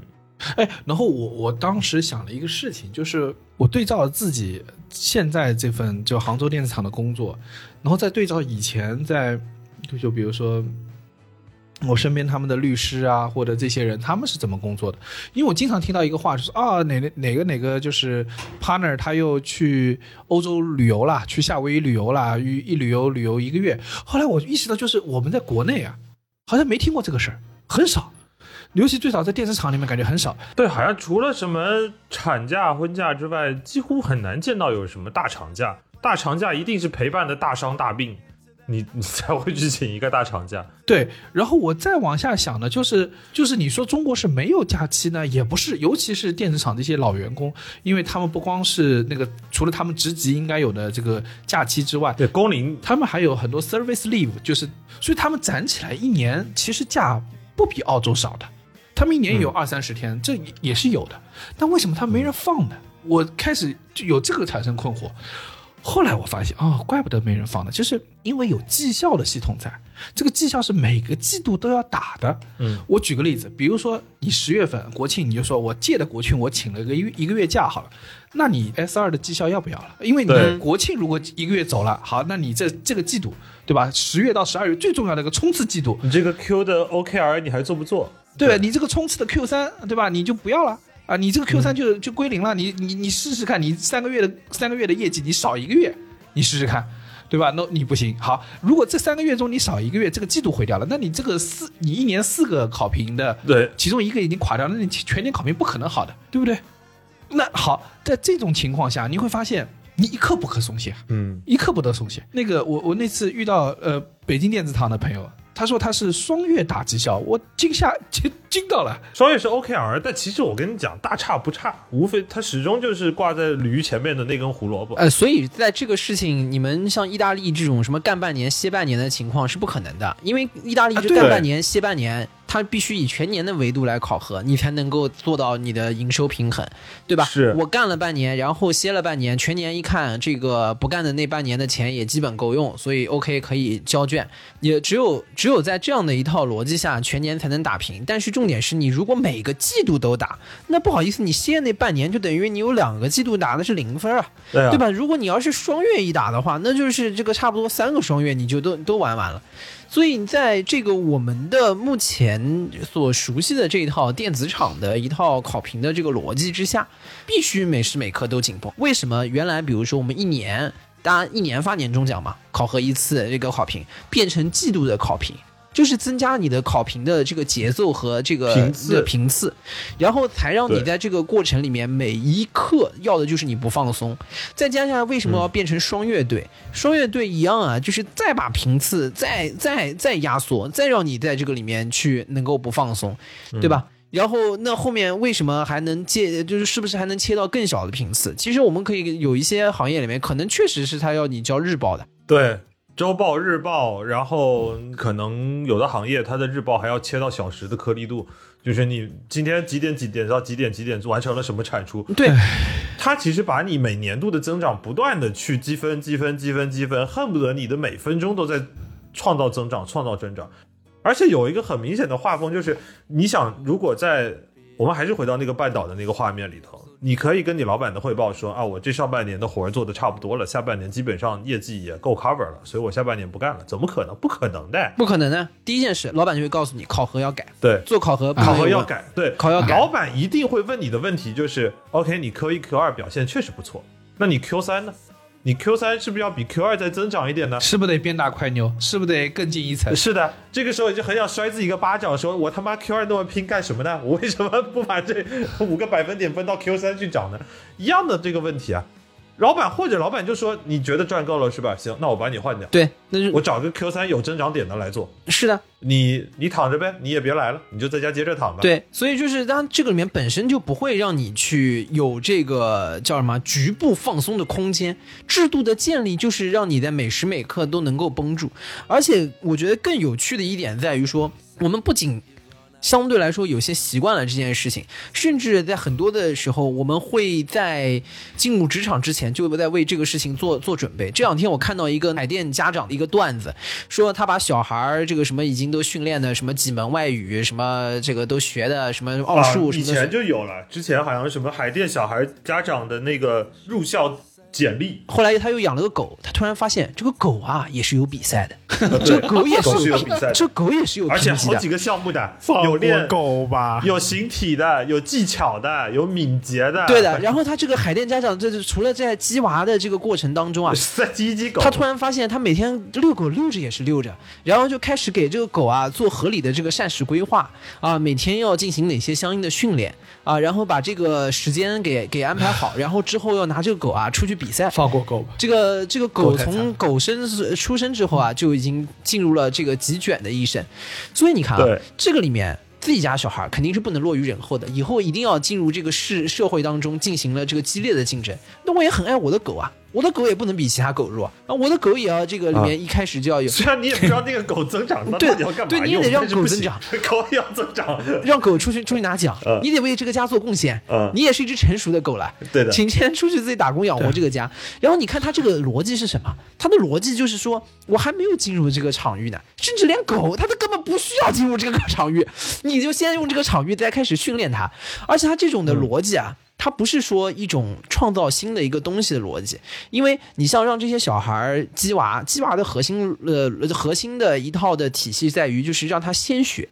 哎，然后我我当时想了一个事情，就是我对照了自己现在这份就杭州电子厂的工作，然后再对照以前在就就比如说我身边他们的律师啊，或者这些人，他们是怎么工作的？因为我经常听到一个话，就是啊，哪哪哪个哪个就是 partner 他又去欧洲旅游啦，去夏威夷旅游啦，一一旅游旅游一个月。后来我意识到，就是我们在国内啊，好像没听过这个事儿，很少。尤其最早在电视厂里面，感觉很少。对，好像除了什么产假、婚假之外，几乎很难见到有什么大长假。大长假一定是陪伴的大伤大病，你 你才会去请一个大长假。对，然后我再往下想呢，就是就是你说中国是没有假期呢，也不是，尤其是电子厂这些老员工，因为他们不光是那个除了他们职级应该有的这个假期之外，对，工龄他们还有很多 service leave，就是所以他们攒起来一年其实假不比澳洲少的，他们一年有二三十天，这也是有的。但为什么他没人放呢？我开始就有这个产生困惑。后来我发现，哦，怪不得没人放呢，就是因为有绩效的系统在，这个绩效是每个季度都要打的。嗯，我举个例子，比如说你十月份国庆，你就说我借的国庆我请了个一一个月假好了，那你 S 二的绩效要不要了？因为你的国庆如果一个月走了，好，那你这这个季度对吧？十月到十二月最重要的一个冲刺季度，你这个 Q 的 OKR 你还做不做？对你这个冲刺的 Q 三，对吧？你就不要了啊，你这个 Q 三就、就归零了。你你你试试看，你三个月的三个月的业绩，你少一个月，你试试看，对吧？那你不行。好，如果这三个月中你少一个月，这个季度毁掉了，那你这个四你一年四个考评的，对其中一个已经垮掉，那你全年考评不可能好的，对不对？那好，在这种情况下，你会发现你一刻不可松懈。嗯，一刻不得松懈。那个我我那次遇到呃北京电子厂的朋友，他说他是双月打绩效，我惊吓 惊惊到了。双月是 OKR，但其实我跟你讲，大差不差，无非他始终就是挂在驴前面的那根胡萝卜。呃，所以在这个事情，你们像意大利这种什么干半年歇半年的情况是不可能的，因为意大利是啊对干半年歇半年，它必须以全年的维度来考核，你才能够做到你的营收平衡，对吧？是我干了半年，然后歇了半年，全年一看，这个不干的那半年的钱也基本够用，所以 OK 可以交卷。也只有只有在这样的一套逻辑下，全年才能打平。但是重点是你如果每个季度都打，那不好意思，你歇那半年就等于你有两个季度打的是零分啊。对啊，对？吧？如果你要是双月一打的话，那就是这个差不多三个双月你就都都玩完了。所以在这个我们的目前所熟悉的这一套电子厂的一套考评的这个逻辑之下，必须每时每刻都紧绷。为什么原来比如说我们一年，大家一年发年终奖嘛，考核一次这个考评，变成季度的考评。就是增加你的考评的这个节奏和这个频次的频次，然后才让你在这个过程里面每一刻要的就是你不放松。再加上为什么要变成双乐队？双乐队一样啊，就是再把频次再再再压缩，再让你在这个里面去能够不放松，对吧？然后那后面为什么还能借，就是是不是还能切到更小的频次？其实我们可以有一些行业里面，可能确实是他要你交日报的，对，周报、日报，然后可能有的行业它的日报还要切到小时的颗粒度，就是你今天几点几点到几点几点完成了什么产出，对，它其实把你每年度的增长不断的去积分、积分、积分、积分，恨不得你的每分钟都在创造增长、创造增长。而且有一个很明显的画风，就是你想，如果在我们还是回到那个半岛的那个画面里头，你可以跟你老板的汇报说啊，我这上半年的活儿做的差不多了，下半年基本上业绩也够 cover 了，所以我下半年不干了。怎么可能？不可能的。不可能的。第一件事，老板就会告诉你考核要改，对，做考核考核要改，对，考要改老板一定会问你的问题就是 OK，你 Q 一 Q 二表现确实不错，那你 Q 三呢？你 Q 三是不是要比 Q 二再增长一点呢？是不是得变大快牛？是不是得更进一层？是的，这个时候就很想摔自己一个巴掌，说我他妈 Q 二那么拼干什么呢？我为什么不把这五个百分点分到 Q 三去找呢？一样的这个问题啊，老板或者老板就说你觉得赚够了是吧？行，那我把你换掉，对，那就我找个 Q 三有增长点的来做，是的，你你躺着呗，你也别来了，你就在家接着躺吧。，对，所以就是当这个里面本身就不会让你去有这个叫什么局部放松的空间，制度的建立就是让你在每时每刻都能够绷住。而且我觉得更有趣的一点在于说，我们不仅相对来说有些习惯了这件事情，甚至在很多的时候，我们会在进入职场之前就在为这个事情做做准备。这两天我看到一个海淀家长的一个段子，说他把小孩儿这个什么已经都训练的什么几门外语，什么这个都学的什么奥啊，数什么的。以前就有了，之前好像什么海淀小孩家长的那个入校简历，后来他又养了个狗，他突然发现这个狗啊也是有比赛的，这狗也是是有比赛的。这狗也是有而且好几。个项目的，有练狗吧，有形体的，有技巧的，有敏捷的，对的，然后他这个海淀家长，这是除了在鸡娃的这个过程当中啊，在鸡鸡狗，他突然发现，他每天遛狗遛着也是遛着，然后就开始给这个狗啊做合理的这个膳食规划啊，每天要进行哪些相应的训练啊，然后把这个时间给给安排好，然后之后要拿这个狗啊出去比赛。放过狗吧。这个这个狗从狗生出生之后啊，就已经进入了这个极卷的一生，所以你看啊，这个里面自己家小孩肯定是不能落于人后的，以后一定要进入这个社社会当中进行了这个激烈的竞争。那我也很爱我的狗啊，我的狗也不能比其他狗弱啊，我的狗也要这个里面一开始就要有。虽然你也不知道那个狗增长 到底要干嘛？对你也得让狗增长，狗也要增长，让狗出去出去拿奖，嗯。你得为这个家做贡献，嗯。你也是一只成熟的狗了，对的。请先出去自己打工养活这个家。然后你看他这个逻辑是什么？他的逻辑就是说我还没有进入这个场域呢，甚至连狗它都根本不需要进入这个场域，你就先用这个场域再开始训练它，而且他这种的逻辑啊。它不是说一种创造新的一个东西的逻辑，因为你像让这些小孩儿鸡娃，鸡娃的核心呃核心的一套的体系在于就是让他先学，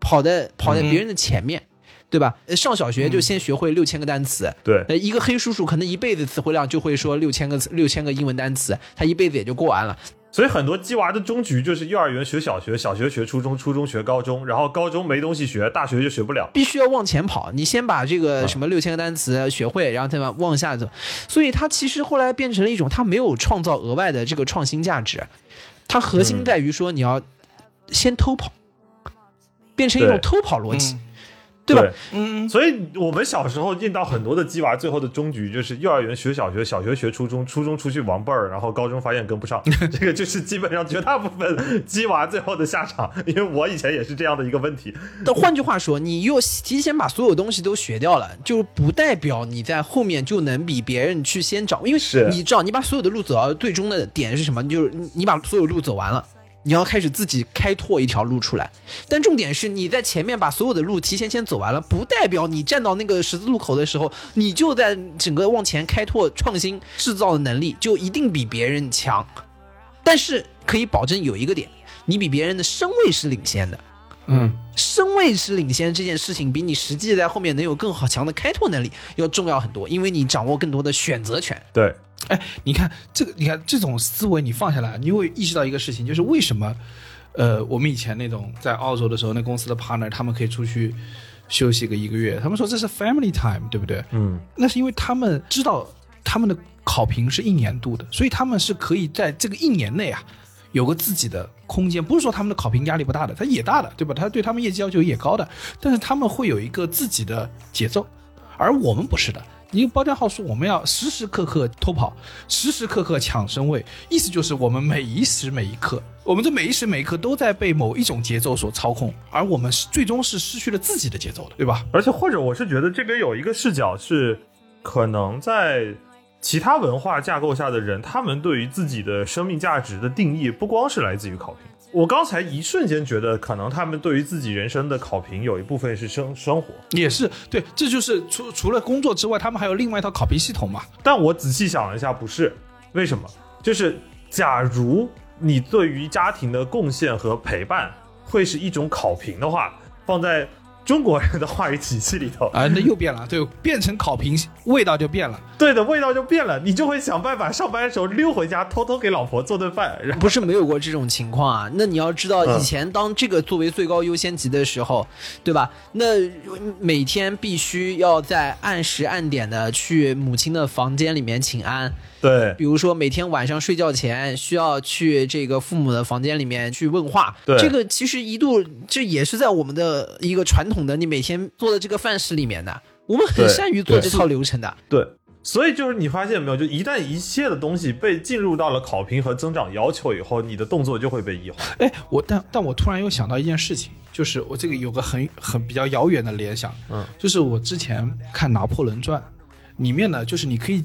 跑在跑在别人的前面，对吧？呃上小学就先学会六千个单词，对呃，一个黑叔叔可能一辈子词汇量就会说六千个六千个英文单词，他一辈子也就过完了。所以很多鸡娃的终局就是幼儿园学小学，小学学初中，初中学高中，然后高中没东西学，大学就学不了。必须要往前跑，你先把这个什么六千个单词学会，然后再往往下走。所以它其实后来变成了一种，它没有创造额外的这个创新价值，它核心在于说你要先偷跑，变成一种偷跑逻辑，嗯对吧？嗯，所以我们小时候见到很多的鸡娃，最后的终局就是幼儿园学小学，小学学初中，初中出去玩伴儿，然后高中发现跟不上，这个就是基本上绝大部分鸡娃最后的下场。因为我以前也是这样的一个问题。但换句话说，你又提前把所有东西都学掉了，就不代表你在后面就能比别人去先找，因为你知道，你把所有的路走到最终的点是什么？就是你你把所有路走完了。你要开始自己开拓一条路出来，但重点是你在前面把所有的路提前先走完了，不代表你站到那个十字路口的时候，你就在整个往前开拓、创新、制造的能力就一定比别人强。但是可以保证有一个点，你比别人的身位是领先的。嗯，身位是领先这件事情，比你实际在后面能有更好强的开拓能力要重要很多，因为你掌握更多的选择权。对，哎，你看这个，你看这种思维，你放下来，你会意识到一个事情，就是为什么，呃，我们以前那种在澳洲的时候，那公司的 partner 他们可以出去休息个一个月，他们说这是 family time，对不对？嗯，那是因为他们知道他们的考评是一年度的，所以他们是可以在这个一年内啊，有个自己的空间。不是说他们的考评压力不大的，他也大的，对吧？他对他们业绩要求也高的，但是他们会有一个自己的节奏，而我们不是的。一个包浆号说我们要时时刻刻偷跑，时时刻刻抢身位，意思就是我们每一时每一刻，我们这每一时每一刻都在被某一种节奏所操控，而我们是最终是失去了自己的节奏的，对吧？而且或者我是觉得这边有一个视角是，可能在其他文化架构下的人，他们对于自己的生命价值的定义，不光是来自于考评。我刚才一瞬间觉得，可能他们对于自己人生的考评有一部分是生生活，也是对，这就是除除了工作之外，他们还有另外一套考评系统嘛。但我仔细想了一下，不是，为什么？就是假如你对于家庭的贡献和陪伴会是一种考评的话，放在中国人的话语体系里头，啊，那又变了，对，变成考评，味道就变了。对的味道就变了，你就会想办法上班的时候溜回家，偷偷给老婆做顿饭，然后不是没有过这种情况啊。那你要知道，嗯以前当这个作为最高优先级的时候，对吧？那每天必须要在按时按点的去母亲的房间里面请安，对比如说每天晚上睡觉前需要去这个父母的房间里面去问话，对这个其实一度这也是在我们的一个传统的你每天做的这个范式里面的，我们很善于做这套流程的。对，所以就是你发现没有，就一旦一切的东西被进入到了考评和增长要求以后，你的动作就会被异化。哎，我但但我突然又想到一件事情，就是我这个有个很很比较遥远的联想，嗯，就是我之前看《拿破仑传》，里面呢，就是你可以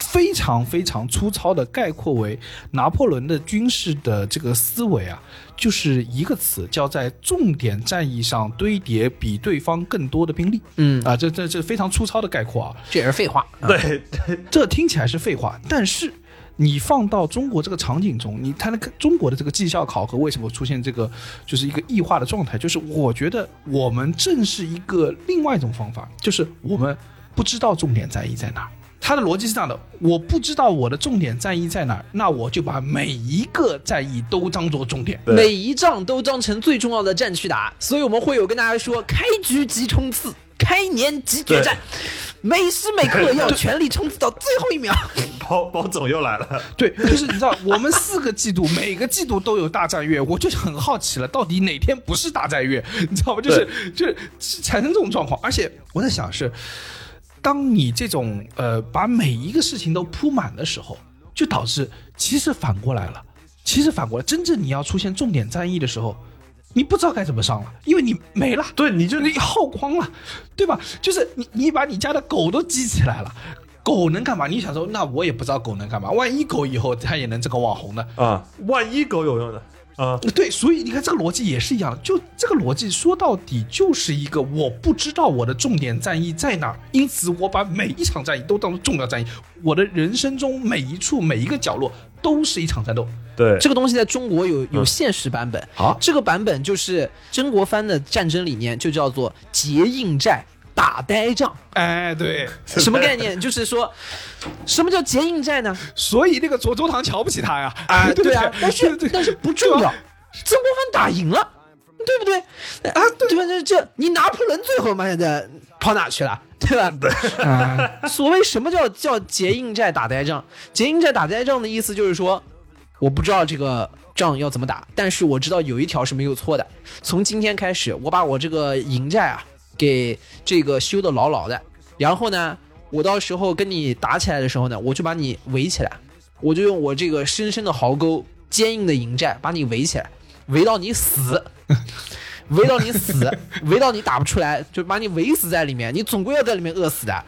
非常非常粗糙的概括为拿破仑的军事的这个思维啊，就是一个词，叫在重点战役上堆叠比对方更多的兵力。嗯啊，这这这非常粗糙的概括啊，这也是废话。对，这听起来是废话，但是你放到中国这个场景中，你看那个中国的这个绩效考核为什么出现这个就是一个异化的状态？就是我觉得我们正是一个另外一种方法，就是我们不知道重点战役在哪儿。它的逻辑是这样的：我不知道我的重点战役在哪儿，那我就把每一个战役都当做重点。每一仗都当成最重要的战去打，所以我们会有跟大家说：开局即冲刺，开年即决战，每时每刻要全力冲刺到最后一秒。包包总又来了，对，就是你知道，我们四个季度，每个季度都有大战月，我就很好奇了，到底哪天不是大战月？你知道吗？就是就是产生这种状况，而且我在想是，当你这种呃把每一个事情都铺满的时候，就导致其实反过来了，其实反过来，真正你要出现重点战役的时候。你不知道该怎么上了，因为你没了，对，你就你耗光了，对吧？就是你你把你家的狗都激起来了，狗能干嘛？你想说，那我也不知道狗能干嘛，万一狗以后它也能这个网红呢？啊，万一狗有用的啊，对，所以你看这个逻辑也是一样，就这个逻辑说到底就是一个我不知道我的重点战役在哪儿，因此我把每一场战役都当做重要战役，我的人生中每一处每一个角落都是一场战斗。对，这个东西在中国有有现实版本，好这个版本就是曾国藩的战争理念，就叫做结硬寨打呆仗。哎，对，什么概念？就是说，什么叫结硬寨呢？所以那个左宗棠瞧不起他呀，啊，对啊，但是但是不重要，曾国藩打赢了，对不对？啊，对吧？这这你拿破仑最后嘛现在跑哪去了？对吧？对。所谓什么叫叫结硬寨打呆仗？结硬寨打呆仗的意思就是说，我不知道这个仗要怎么打，但是我知道有一条是没有错的。从今天开始，我把我这个营寨啊给这个修的牢牢的，然后呢，我到时候跟你打起来的时候呢，我就把你围起来，我就用我这个深深的壕沟、坚硬的营寨把你围起来，围到你死。围到你死，围到你打不出来，就把你围死在里面，你总归要在里面饿死的。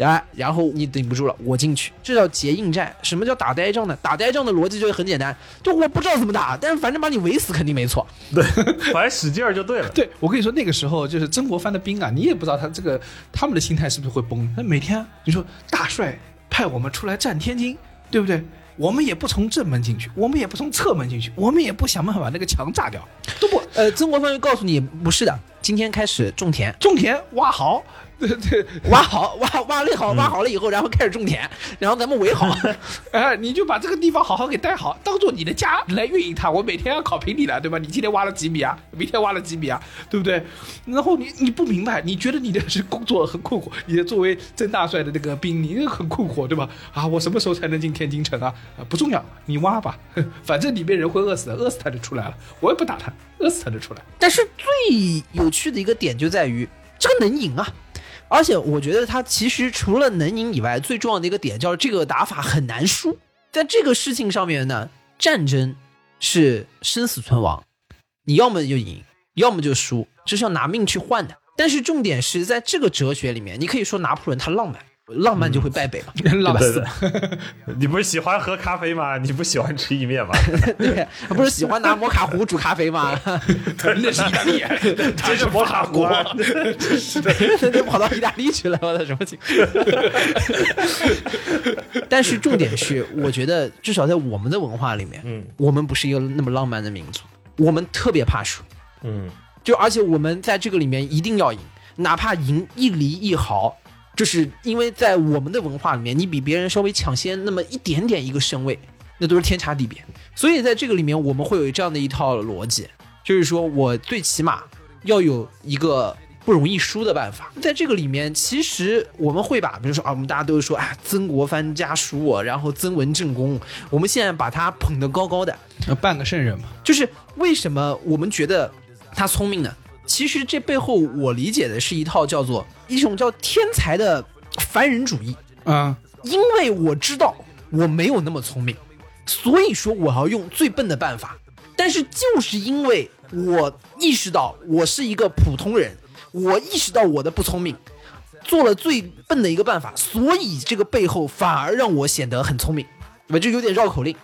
然然后你顶不住了，我进去，这叫结硬战。什么叫打呆仗呢？打呆仗的逻辑就是很简单，就我不知道怎么打，但是反正把你围死肯定没错。对，反正使劲儿就对了。对，我跟你说，那个时候就是曾国藩的兵啊，你也不知道他这个他们的心态是不是会崩。他每天你说大帅派我们出来占天津，对不对？我们也不从正门进去，我们也不从侧门进去，我们也不想办法把那个墙炸掉，都不呃，曾国藩就告诉你，不是的，今天开始种田，种田挖壕，对对，挖好，挖挖了好，挖好了以后，然后开始种田，然后咱们围好。哎，你就把这个地方好好给带好，当做你的家来运营它。我每天要考评你的，对吧？你今天挖了几米啊？明天挖了几米啊？对不对？然后你你不明白，你觉得你的是工作很困惑，你的作为曾大帅的那个兵，你很困惑，对吧？啊，我什么时候才能进天津城啊？啊，不重要，你挖吧，反正里面人会饿死的，饿死他就出来了，我也不打他，饿死他就出来。但是最有趣的一个点就在于，这个能赢啊！而且我觉得他其实除了能赢以外，最重要的一个点叫这个打法很难输。在这个事情上面呢，战争是生死存亡，你要么就赢，要么就输，这是要拿命去换的。但是重点是在这个哲学里面，你可以说拿破仑他浪漫，浪漫就会败北嘛，浪对对，你不是喜欢喝咖啡吗？你不喜欢吃意面吗？对，不是喜欢拿摩卡壶煮咖啡吗？那是意大利，这是摩卡锅，就跑到意大利去了，我的什么情况？但是重点是，我觉得至少在我们的文化里面，嗯我们不是一个那么浪漫的民族，我们特别怕输，嗯，就而且我们在这个里面一定要赢，哪怕赢一厘一毫，就是因为在我们的文化里面，你比别人稍微抢先那么一点点一个身位，那都是天差地别。所以在这个里面，我们会有这样的一套逻辑，就是说我最起码要有一个不容易输的办法。在这个里面，其实我们会把，比如说啊，我们大家都说啊，曾国藩家属我，然后曾文正公，我们现在把他捧得高高的，半个圣人嘛。就是为什么我们觉得他聪明呢？其实这背后我理解的是一套叫做一种叫天才的凡人主义，啊、因为我知道我没有那么聪明，所以说我要用最笨的办法。但是就是因为我意识到我是一个普通人，我意识到我的不聪明，做了最笨的一个办法，所以这个背后反而让我显得很聪明，对吧？就有点绕口令，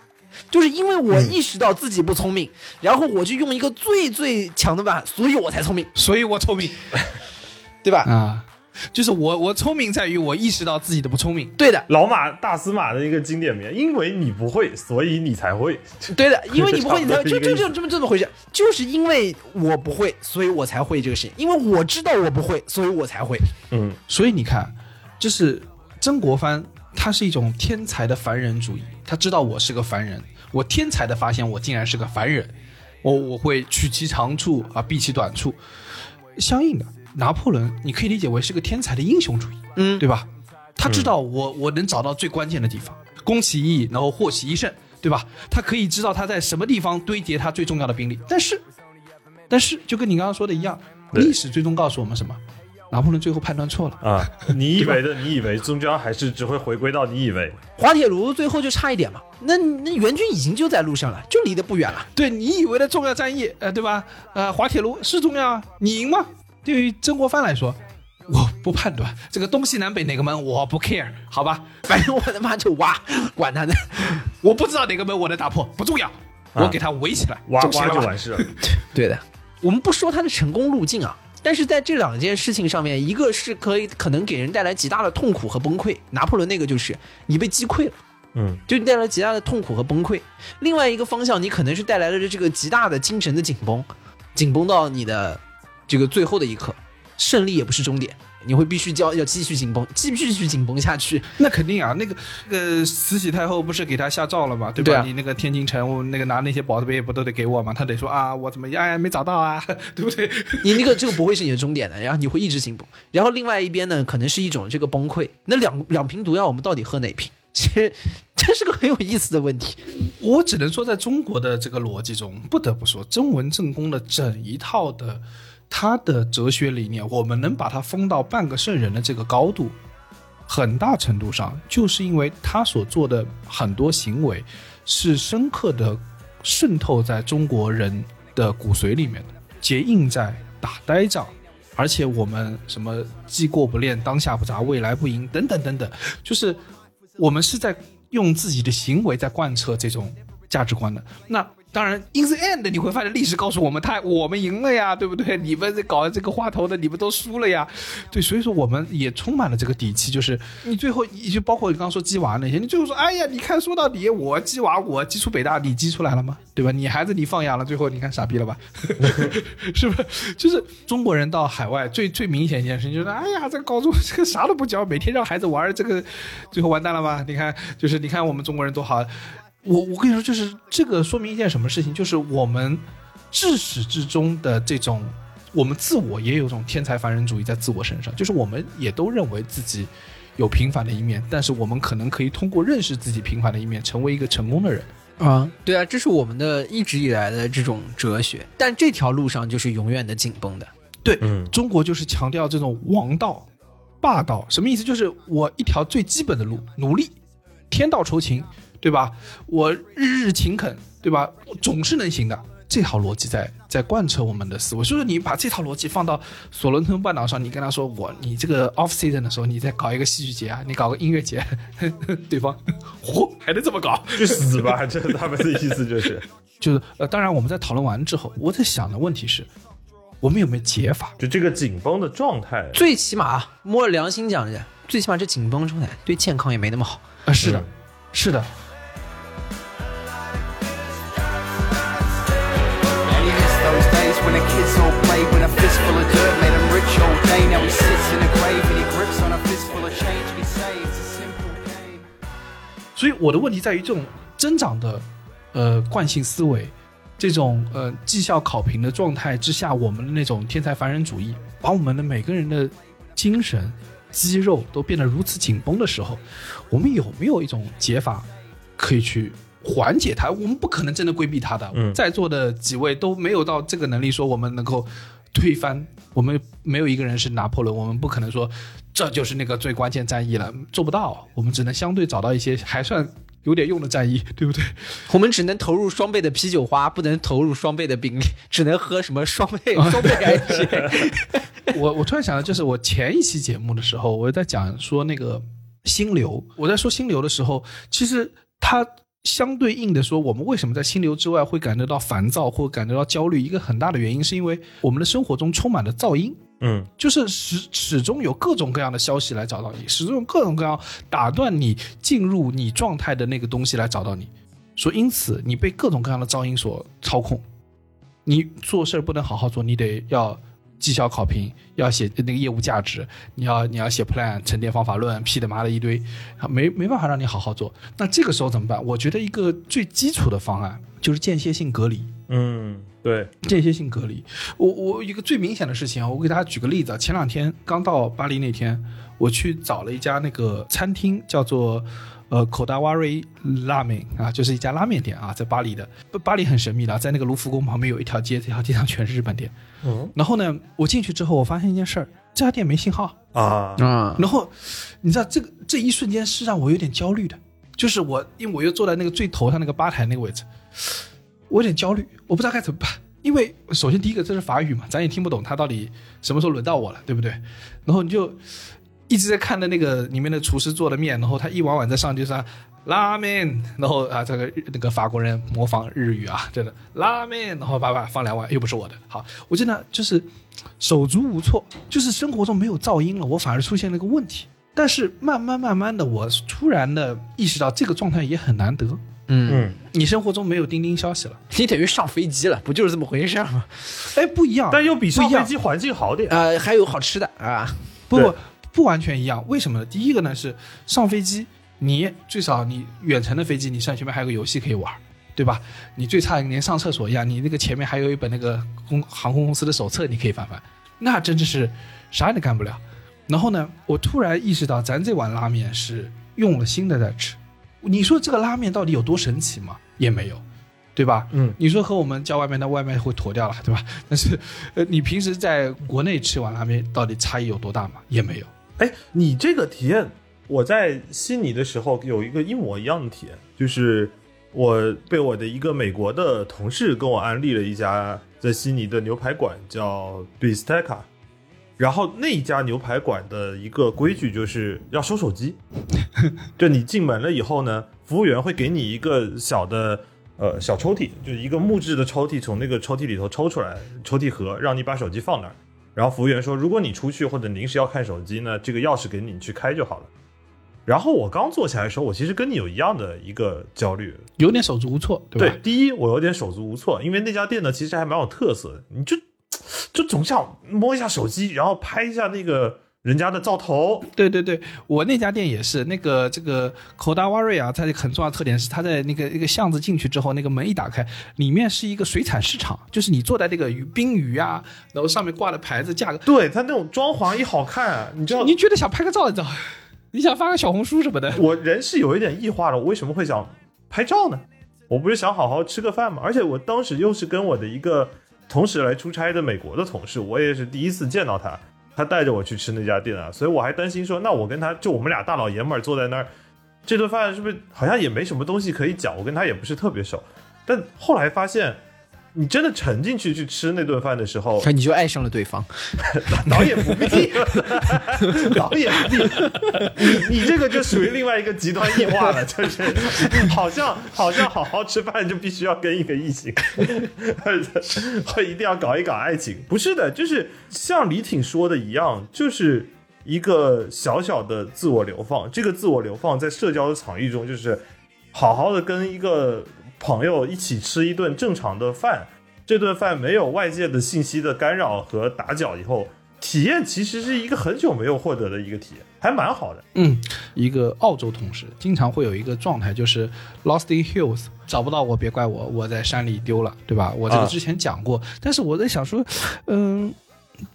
就是因为我意识到自己不聪明，然后我就用一个最最强的办法，所以我才聪明，所以我聪明 对吧？啊，就是我我聪明在于我意识到自己的不聪明。对的，老马大司马的一个经典名，因为你不会，所以你才会。对的，因为你不会，你才会，就就就这么这么回事，就是因为我不会，所以我才会这个事情，因为我知道我不会，所以我才会。嗯，所以你看，就是曾国藩，他是一种天才的凡人主义。他知道我是个凡人，我天才的发现我竟然是个凡人，我我会取其长处啊，避其短处。相应的，拿破仑你可以理解为是个天才的英雄主义，嗯对吧？他知道我我能找到最关键的地方，攻其一役，然后获其一胜，对吧？他可以知道他在什么地方堆叠他最重要的兵力，但是，但是就跟你刚刚说的一样，历史最终告诉我们什么？拿破仑最后判断错了。啊，你以为的，你以为终究还是只会回归到你以为。滑铁卢最后就差一点嘛，那那援军已经就在路上了，就离得不远了。对你以为的重要战役，呃，对吧？呃，滑铁卢是重要啊，你赢吗？对于曾国藩来说，我不判断这个东西南北哪个门，我不 care，好吧？反正我他妈就挖，管他呢。我不知道哪个门我能打破，不重要，我给他围起来，挖挖就完事了。对的，我们不说他的成功路径啊，但是在这两件事情上面，一个是可以可能给人带来极大的痛苦和崩溃，拿破仑那个就是你被击溃了。嗯，就带来极大的痛苦和崩溃。另外一个方向，你可能是带来了这个极大的精神的紧绷，紧绷到你的这个最后的一刻，胜利也不是终点，你会必须要要继续紧绷，继续继续紧绷下去。那肯定啊，那个那个慈禧太后不是给他下诏了嘛？对吧？对啊你那个天津城，我那个拿那些宝贝不都得给我吗？他得说啊，我怎么哎没找到啊，对不对？你那个这个不会是你的终点的，然后你会一直紧绷。然后另外一边呢，可能是一种这个崩溃。那两两瓶毒药，我们到底喝哪瓶？其实这是个很有意思的问题。我只能说，在中国的这个逻辑中，不得不说，曾文正宫的整一套的他的哲学理念，我们能把他封到半个圣人的这个高度，很大程度上就是因为他所做的很多行为是深刻的渗透在中国人的骨髓里面的，结印在打呆仗。而且我们什么既过不恋，当下不杂，未来不迎等等等等，就是我们是在用自己的行为在贯彻这种价值观的。那当然，in the end，你会发现历史告诉我们，他我们赢了呀，对不对？你们这搞这个话头的，你们都输了呀，对，所以说我们也充满了这个底气，就是你最后，你就包括你刚刚说鸡娃那些，你最后说，哎呀，你看说到底，我鸡娃我鸡出北大，你鸡出来了吗？对吧？你孩子你放养了，最后你看傻逼了吧？是不是？就是中国人到海外最最明显一件事情就是，哎呀，这个高中这个啥都不教，每天让孩子玩这个，最后完蛋了吧？你看，就是你看我们中国人多好。我我跟你说，就是这个说明一件什么事情，就是我们至始至终的这种，我们自我也有种天才凡人主义在自我身上，就是我们也都认为自己有平凡的一面，但是我们可能可以通过认识自己平凡的一面，成为一个成功的人。啊，对啊，这是我们的一直以来的这种哲学，但这条路上就是永远的紧绷的。对，嗯中国就是强调这种王道、霸道，什么意思？就是我一条最基本的路，努力，天道酬勤，对吧？我日日勤恳，对吧？我总是能行的。这套逻辑在在贯彻我们的思维，所以说你把这套逻辑放到索伦吞半岛上，你跟他说我你这个 off season 的时候，你再搞一个戏剧节啊，你搞个音乐节，对方嚯还能这么搞？去死吧！这他们的意思就是，就是呃，当然我们在讨论完之后，我在想的问题是，我们有没有解法？就这个紧绷的状态，最起码啊摸着良心讲一下，最起码这紧绷状态对健康也没那么好。啊，是的嗯，是的。A fistful of dirt, made him rich all day. Now he sits in a grave and he grips on a fistful of change he saves a simple game. 所以我的问题在于这种增长的呃惯性思维，这种呃绩效考评的状态之下，我们的那种天才凡人主义，把我们的每个人的精神、肌肉都变得如此紧绷的时候，我们有没有一种解法可以去缓解它？我们不可能真的规避它的。嗯在座的几位都没有到这个能力，说我们能够推翻。我们没有一个人是拿破仑，我们不可能说这就是那个最关键战役了，做不到。我们只能相对找到一些还算有点用的战役，对不对？我们只能投入双倍的啤酒花，不能投入双倍的兵力，只能喝什么双倍 双倍 IPA。我我突然想到，就是我前一期节目的时候，我在讲说那个心流。我在说心流的时候，其实它相对应的说，我们为什么在心流之外会感觉到烦躁或感觉到焦虑？一个很大的原因是因为我们的生活中充满了噪音。嗯，就是始始终有各种各样的消息来找到你，始终有各种各样打断你进入你状态的那个东西来找到你，所以因此你被各种各样的噪音所操控，你做事儿不能好好做，你得要绩效考评，要写那个业务价值，你要你要写 plan 沉淀方法论，屁的妈的一堆，啊没没办法让你好好做。那这个时候怎么办？我觉得一个最基础的方案就是间歇性隔离。嗯，对，间歇性隔离。我我一个最明显的事情啊，我给大家举个例子啊。前两天刚到巴黎那天，我去找了一家那个餐厅，叫做呃口达瓦瑞拉面啊，就是一家拉面店啊，在巴黎的。巴黎很神秘的啊，在那个卢浮宫旁边有一条街，这条街上全是日本店。嗯然后呢，我进去之后，我发现一件事儿，这家店没信号。啊，啊，然后你知道这个这一瞬间是让我有点焦虑的，就是我因为我又坐在那个最头上那个吧台那个位置，我有点焦虑，我不知道该怎么办。因为首先第一个这是法语嘛，咱也听不懂他到底什么时候轮到我了，对不对？然后你就一直在看着那个里面的厨师做的面，然后他一碗碗在上就是拉面，然后啊这个日那个法国人模仿日语啊，真的拉面，然后把把放两碗，又不是我的，好，我真的就是手足无措，就是生活中没有噪音了，我反而出现了一个问题。但是慢慢慢慢的，我突然的意识到这个状态也很难得。嗯，嗯，你生活中没有钉钉消息了，你等于上飞机了，不就是这么回事儿吗？哎，不一样，但又比上飞机环境好点。呃，还有好吃的啊，不不不完全一样。为什么呢？第一个呢是上飞机，你最少你远程的飞机，你上前面还有个游戏可以玩，对吧？你最差连上厕所一样，你那个前面还有一本那个公航空公司的手册，你可以翻翻，那真的是啥也干不了。然后呢，我突然意识到，咱这碗拉面是用了心的在吃。你说这个拉面到底有多神奇吗？也没有，对吧？嗯，你说和我们叫外卖，那外卖会坨掉了，对吧？但是，呃，你平时在国内吃碗拉面，到底差异有多大吗？也没有。哎，你这个体验，我在悉尼的时候有一个一模一样的体验，就是我被我的一个美国的同事跟我安利了一家在悉尼的牛排馆，叫 Bistecca。然后那家牛排馆的一个规矩就是要收手机，就你进门了以后呢，服务员会给你一个小的呃小抽屉，就是一个木质的抽屉，从那个抽屉里头抽出来抽屉盒，让你把手机放那儿。然后服务员说，如果你出去或者临时要看手机呢，这个钥匙给你，你去开就好了。然后我刚坐下来的时候，我其实跟你有一样的一个焦虑，有点手足无措，对吧？对，第一我有点手足无措，因为那家店呢其实还蛮有特色的，你就就总想摸一下手机，然后拍一下那个人家的灶头。对对对，我那家店也是那个这个口达瓦瑞啊，它的很重要的特点是它在那个一个巷子进去之后，那个门一打开，里面是一个水产市场，就是你坐在那个鱼冰鱼啊，然后上面挂的牌子价格，对它那种装潢一好看、啊，你知道，你觉得想拍个照，你知道？你想发个小红书什么的，我人是有一点异化了，我为什么会想拍照呢？我不是想好好吃个饭吗？而且我当时又是跟我的一个同时来出差的美国的同事，我也是第一次见到他，他带着我去吃那家店啊，所以我还担心说，那我跟他就我们俩大老爷们儿坐在那儿，这顿饭是不是好像也没什么东西可以讲？我跟他也不是特别熟，但后来发现。你真的沉进去去吃那顿饭的时候，你就爱上了对方。导演不必，导演不必，你你这个就属于另外一个极端异化了，就是好像好像好好吃饭就必须要跟一个异性，会一定要搞一搞爱情，不是的，就是像李挺说的一样，就是一个小小的自我流放，这个自我流放在社交的场域中，就是好好的跟一个朋友一起吃一顿正常的饭。这顿饭没有外界的信息的干扰和打搅以后，体验其实是一个很久没有获得的一个体验，还蛮好的。嗯，一个澳洲同事经常会有一个状态，就是 lost in hills，找不到我别怪我，我在山里丢了，对吧？我这个啊之前讲过，但是我在想说，嗯，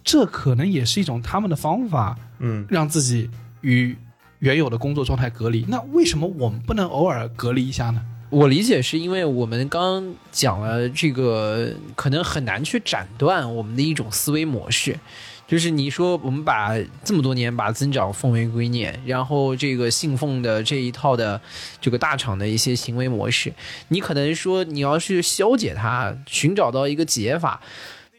这可能也是一种他们的方法，嗯，让自己与原有的工作状态隔离。那为什么我们不能偶尔隔离一下呢？我理解是因为我们刚刚讲了这个，可能很难去斩断我们的一种思维模式。就是你说我们把这么多年把增长奉为圭臬，然后这个信奉的这一套的这个大厂的一些行为模式，你可能说你要是消解它，寻找到一个解法，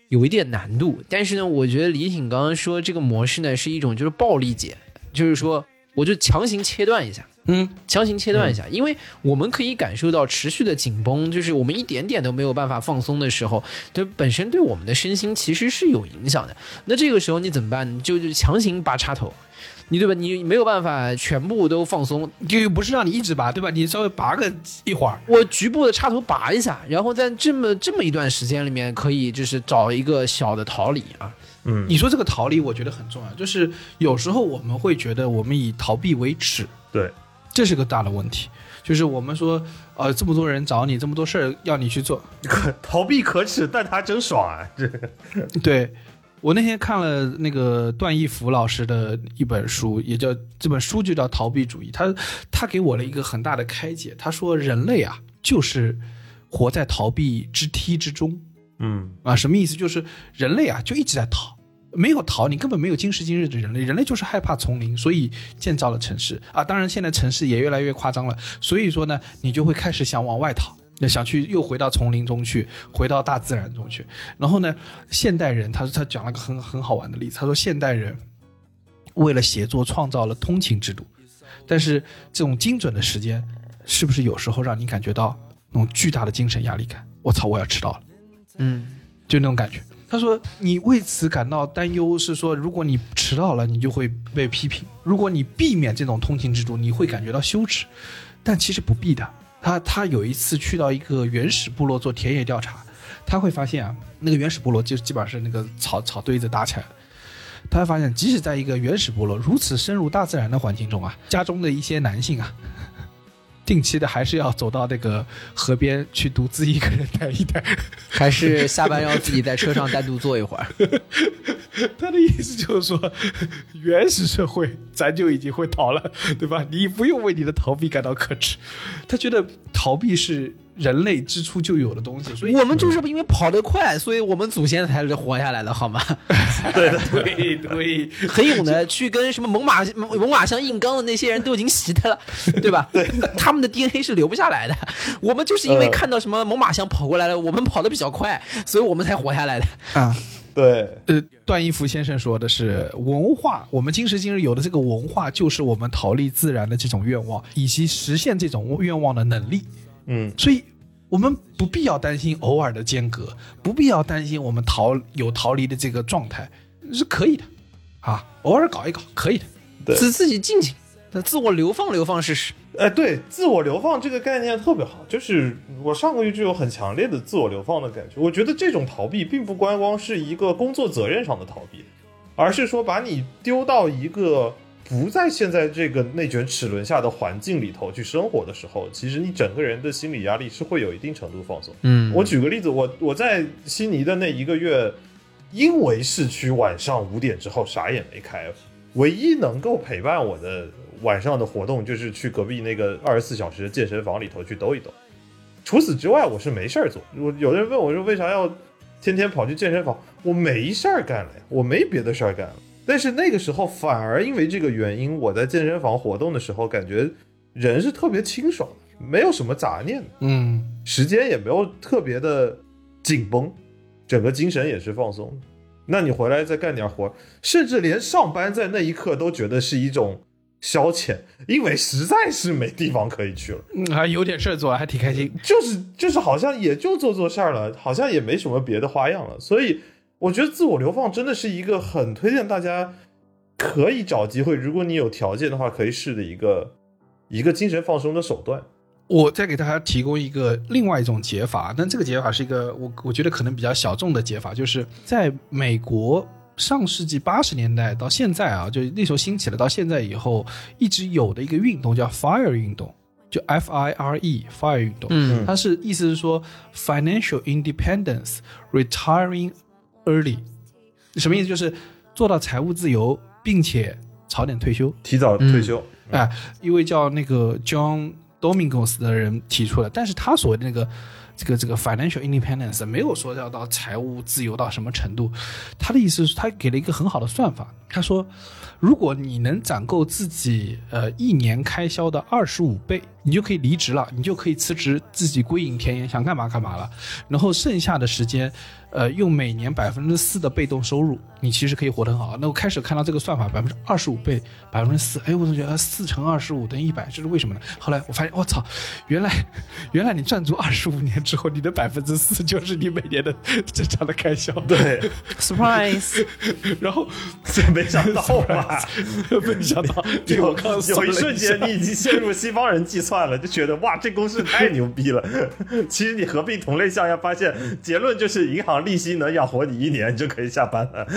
有一点难度。但是呢，我觉得李挺刚刚说这个模式呢是一种就是暴力解，就是说我就强行切断一下。嗯，强行切断一下，因为我们可以感受到持续的紧绷，就是我们一点点都没有办法放松的时候，对本身对我们的身心其实是有影响的。那这个时候你怎么办？就就强行拔插头，你对吧？你没有办法全部都放松，就又不是让你一直拔，对吧？你稍微拔个一会儿，我局部的插头拔一下，然后在这么这么一段时间里面，可以就是找一个小的逃离啊。嗯，你说这个逃离，我觉得很重要。就是有时候我们会觉得我们以逃避为耻，对，这是个大的问题。就是我们说，呃，这么多人找你，这么多事儿要你去做，可逃避可耻，但他真爽啊！这 对我那天看了那个段义孚老师的一本书，也叫这本书就叫《逃避主义》，他他给我了一个很大的开解。他说，人类啊，就是活在逃避之梯之中嗯啊，什么意思？就是人类啊，就一直在逃。没有逃，你根本没有今时今日的人类。人类就是害怕丛林，所以建造了城市啊。当然，现在城市也越来越夸张了，所以说呢，你就会开始想往外逃，想去又回到丛林中去，回到大自然中去。然后呢，现代人，他他讲了个很很好玩的例子，他说现代人为了写作创造了通勤制度，但是这种精准的时间，是不是有时候让你感觉到那种巨大的精神压力感？我操，我要迟到了。嗯，就那种感觉。他说你为此感到担忧，是说如果你迟到了，你就会被批评；如果你避免这种通勤制度，你会感觉到羞耻。但其实不必的。他他有一次去到一个原始部落做田野调查，他会发现啊，那个原始部落就基本上是那个草草堆子搭起来。他会发现，即使在一个原始部落如此深入大自然的环境中啊，家中的一些男性啊，定期的还是要走到那个河边去独自一个人待一待。还是下班要自己在车上单独坐一会儿。他的意思就是说，原始社会咱就已经会逃了，对吧？你不用为你的逃避感到可耻。他觉得逃避是人类之初就有的东西，所以我们就是因为跑得快，所以我们祖先才是活下来的，好吗？对对对，很勇的去跟什么猛犸猛犸象硬刚的那些人都已经习的了，对吧？对，他们的 DNA 是留不下来的。我们就是因为看到什么猛犸象跑过来了，我们跑得比较快，所以我们才活下来的。啊。对，呃，段义孚先生说的是文化，我们今时今日有的这个文化，就是我们逃离自然的这种愿望，以及实现这种愿望的能力。嗯所以，我们不必要担心偶尔的间隔，不必要担心我们逃有逃离的这个状态，是可以的，啊，偶尔搞一搞可以的。对自自己静静，自我流放流放试试。哎，对，自我流放这个概念特别好，就是我上个月就有很强烈的自我流放的感觉。我觉得这种逃避并不光光是一个工作责任上的逃避，而是说把你丢到一个不在现在这个内卷齿轮下的环境里头去生活的时候，其实你整个人的心理压力是会有一定程度放松。嗯我举个例子，我我在悉尼的那一个月，因为市区晚上五点之后啥也没开，唯一能够陪伴我的晚上的活动就是去隔壁那个二十四小时的健身房里头去兜一兜。除此之外，我是没事儿做。我有的人问我说为啥要天天跑去健身房？我没事儿干了呀，我没别的事儿干了。但是那个时候反而因为这个原因，我在健身房活动的时候，感觉人是特别清爽的，没有什么杂念。嗯，时间也没有特别的紧绷，整个精神也是放松的。那你回来再干点活，甚至连上班在那一刻都觉得是一种消遣，因为实在是没地方可以去了。嗯还有点事儿做，还挺开心。就是就是好像也就做做事儿了，好像也没什么别的花样了。所以我觉得自我流放真的是一个很推荐大家可以找机会，如果你有条件的话，可以试的一个一个精神放松的手段。我再给大家提供一个另外一种解法，但这个解法是一个我我觉得可能比较小众的解法，就是在美国上世纪八十年代到现在啊，就那时候兴起了，到现在以后一直有的一个运动叫 FIRE 运动，就 F I R E FIRE 运动，嗯它是意思是说 financial independence retiring early，什么意思？就是做到财务自由，并且早点退休。提早退休，哎，一位叫那个 John Domingos 的人提出了，但是他所谓的那个这个这个 financial independence，没有说要到财务自由到什么程度。他的意思是，他给了一个很好的算法，他说，如果你能攒够自己呃一年开销的二十五倍，你就可以离职了，你就可以辞职，自己归隐田园，想干嘛干嘛了。然后剩下的时间，呃，用每年百分之四的被动收入，你其实可以活得很好。那我开始看到这个算法，百分之二十五倍，百分之四，哎，我总觉得四乘二十五等于一百，这是为什么呢？后来我发现，我操，原来原来你赚足二十五年之后，你的百分之四就是你每年的正常的开销。对，surprise，然后 这没想到吧？没想到，这个有我刚搜有一瞬间，你已经陷入西方人计算了，就觉得哇，这公式太牛逼了。其实你合并同类项要发现，结论就是银行利息能养活你一年，你就可以下班了。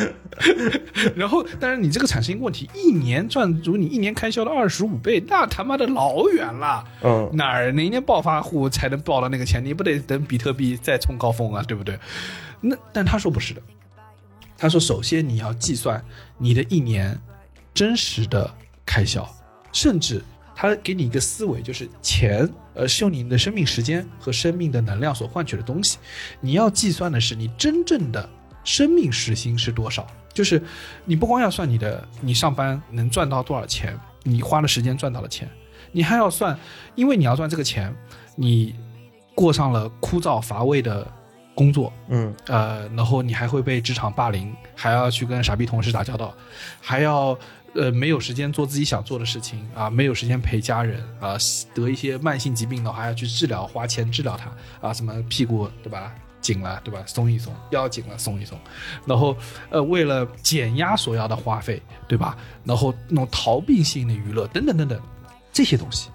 然后，但是你这个产生一个问题，一年赚足你一年开销的二十五倍，那他妈的老远了。嗯哪儿哪一年暴发户才能报到那个钱？你不得等比特币再冲高峰啊，对不对？那但他说不是的，他说首先你要计算你的一年真实的开销，甚至他给你一个思维，就是钱呃是用你的生命时间和生命的能量所换取的东西，你要计算的是你真正的生命时薪是多少。就是你不光要算你的你上班能赚到多少钱，你花的时间赚到了钱，你还要算，因为你要赚这个钱，你过上了枯燥乏味的工作，嗯呃，然后你还会被职场霸凌，还要去跟傻逼同事打交道，还要呃没有时间做自己想做的事情啊，没有时间陪家人啊，得一些慢性疾病的话还要去治疗，花钱治疗它啊，什么屁股对吧？紧了对吧？松一松，腰紧了松一松，然后呃为了减压所要的花费对吧？然后那种逃避性的娱乐等等等等这些东西，